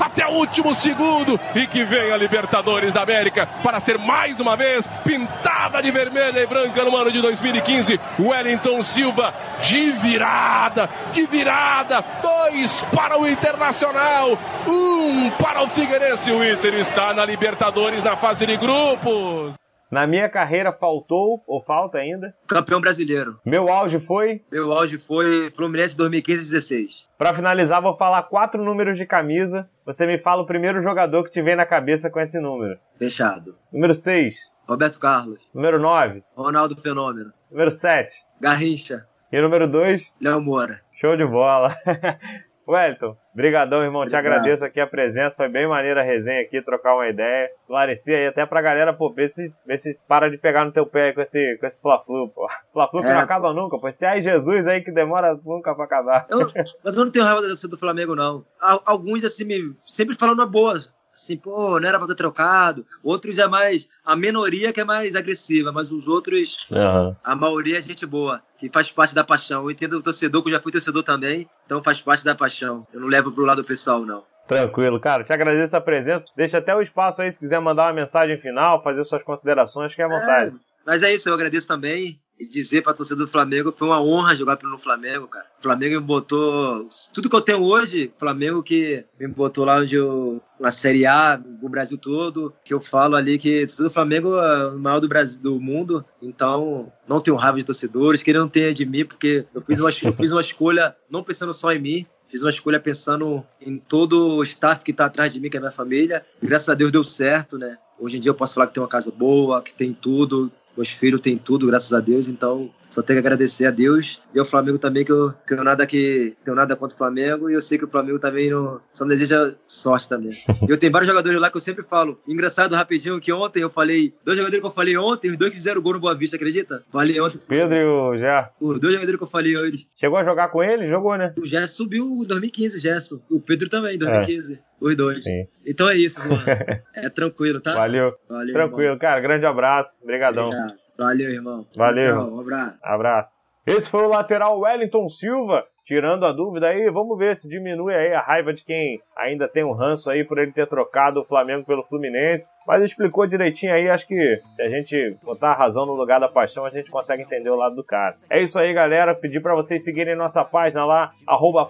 até o último segundo e que vem a Libertadores da América para ser mais uma vez pintada de vermelha e branca no ano de 2015. Wellington Silva de virada, de virada, dois para o Internacional, um para o Figueirense. O Inter está na Libertadores na fase de grupos. Na minha carreira faltou, ou falta ainda. Campeão brasileiro. Meu auge foi. Meu auge foi Fluminense 2015-16. Pra finalizar, vou falar quatro números de camisa. Você me fala o primeiro jogador que te vem na cabeça com esse número. Fechado. Número 6, Roberto Carlos. número 9, Ronaldo Fenômeno. número 7 Garrincha. e número 2. Léo Moura. Show de bola. Wellington, brigadão, irmão. Te Obrigado. agradeço aqui a presença. Foi bem maneira a resenha aqui, trocar uma ideia. Esclarecer aí até pra galera, pô, ver se, ver se para de pegar no teu pé aí com esse, com esse Fla-Flu, pô. Fla-Flu que É. não acaba nunca, pô. Esse ai Jesus aí que demora nunca pra acabar. Eu- mas eu não tenho raiva do Flamengo, não. Al- Alguns, assim, me, sempre falam na boa. Assim, pô, não era pra ter trocado. Outros é mais. A minoria que é mais agressiva, mas os outros, Aham. a maioria é gente boa, que faz parte da paixão. Eu entendo o torcedor, que eu já fui torcedor também, então faz parte da paixão. Eu não levo pro lado pessoal, não. Tranquilo, cara. Te agradeço a presença. Deixa até o espaço aí se quiser mandar uma mensagem final, fazer suas considerações, fique à vontade. É, mas é isso, eu agradeço também. E dizer pra torcida do Flamengo, foi uma honra jogar pelo Flamengo, cara. O Flamengo me botou. Tudo que eu tenho hoje, o Flamengo que me botou lá onde eu. Na Série A, no Brasil todo, que eu falo ali que do Flamengo é o maior do Brasil do mundo. Então, não tenho raiva de torcedores, que ele não tenha de mim, porque eu fiz uma, eu fiz uma escolha não pensando só em mim. Fiz uma escolha pensando em todo o staff que tá atrás de mim, que é minha família. Graças a Deus deu certo, né? Hoje em dia eu posso falar que tem uma casa boa, que tem tudo, Meus filhos têm tudo, graças a Deus, então só tenho que agradecer a Deus e ao Flamengo também, que eu tenho nada que tenho nada contra o Flamengo e eu sei que o Flamengo também não, só me deseja sorte também. Eu tenho vários jogadores lá que eu sempre falo. Engraçado, rapidinho, que ontem eu falei, dois jogadores que eu falei ontem, os dois que fizeram gol no Boa Vista, acredita? Falei ontem. Pedro e o Gerson. Os dois jogadores que eu falei hoje. Chegou a jogar com ele? Jogou, né? O Gerson subiu em 2015, Gerson. O Pedro também, em 2015. É. Os dois. Sim. Então é isso, mano. é tranquilo, tá? Valeu. Valeu Tranquilo, irmão. cara. Grande abraço. Obrigadão. Valeu, irmão. Valeu. Um abraço. Abraço. Esse foi o lateral Wellington Silva. Tirando a dúvida aí, vamos ver se diminui aí a raiva de quem ainda tem um ranço aí por ele ter trocado o Flamengo pelo Fluminense. Mas explicou direitinho aí, acho que se a gente botar a razão no lugar da paixão, a gente consegue entender o lado do cara. É isso aí, galera. Pedir para vocês seguirem nossa página lá, arroba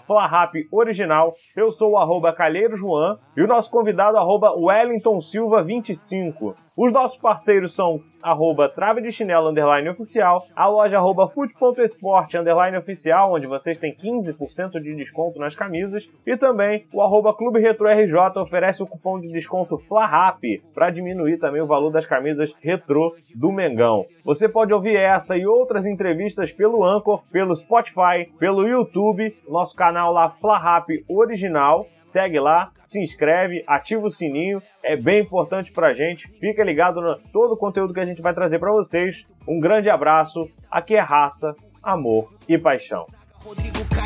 Original. Eu sou o arroba Juan e o nosso convidado arroba Wellington Silva 25. Os nossos parceiros são arroba trave de chinelo underline oficial, a loja arroba foot.esporte underline oficial, onde vocês têm 15% de desconto nas camisas, e também o arroba Clube Retro RJ oferece o cupom de desconto FLARAP para diminuir também o valor das camisas retrô do Mengão. Você pode ouvir essa e outras entrevistas pelo Anchor, pelo Spotify, pelo YouTube, nosso canal lá FLARAP Original, segue lá, se inscreve, ativa o sininho, é bem importante pra gente. Fica ligado no todo o conteúdo que a gente vai trazer para vocês. Um grande abraço. Aqui é raça, amor e paixão.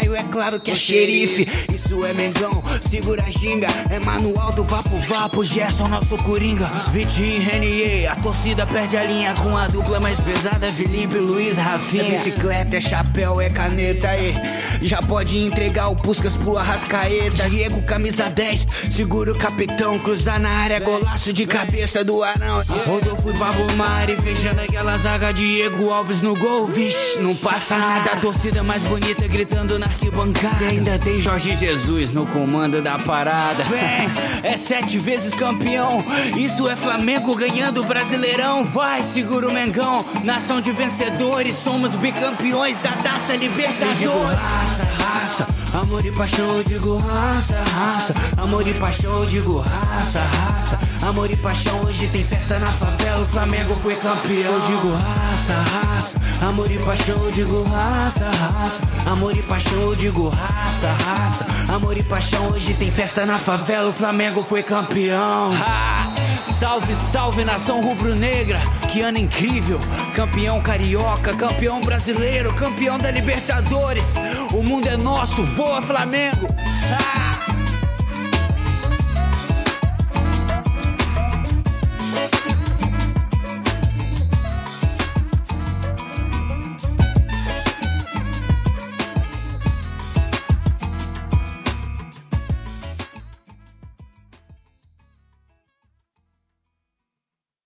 Caio é claro que é xerife, isso é Mengão, segura a ginga, é manual do Vapo Vapo, Gerson nosso Coringa, Vitinho Renier, a torcida perde a linha com a dupla mais pesada, Felipe, Luiz, Rafinha, é bicicleta, é chapéu, é caneta, aí já pode entregar o Puscas pro Arrascaeta, Diego camisa 10, segura o capitão, cruzar na área, golaço de cabeça do Arão, Rodolfo e Pablo Mari, fechando aquela zaga, Diego Alves no gol, vixe, não passa nada, a torcida mais bonita gritando na arquibancada. E ainda tem Jorge Jesus no comando da parada. Vem, é sete vezes campeão. Isso é Flamengo ganhando o Brasileirão. Vai, segura o Mengão. Nação de vencedores, somos bicampeões da Taça Libertadores. Raça, amor e paixão. Digo raça, raça, amor e paixão. Digo raça, raça, amor e paixão. Hoje tem festa na favela. O Flamengo foi campeão. Digo raça, raça, amor e paixão. Digo raça, raça, amor e paixão. Digo raça, raça, amor e paixão. Hoje tem festa na favela. O Flamengo foi campeão. Ha! Salve, salve nação rubro-negra, que ano incrível! Campeão carioca, campeão brasileiro, campeão da Libertadores. O mundo é nosso, voa Flamengo! Ah!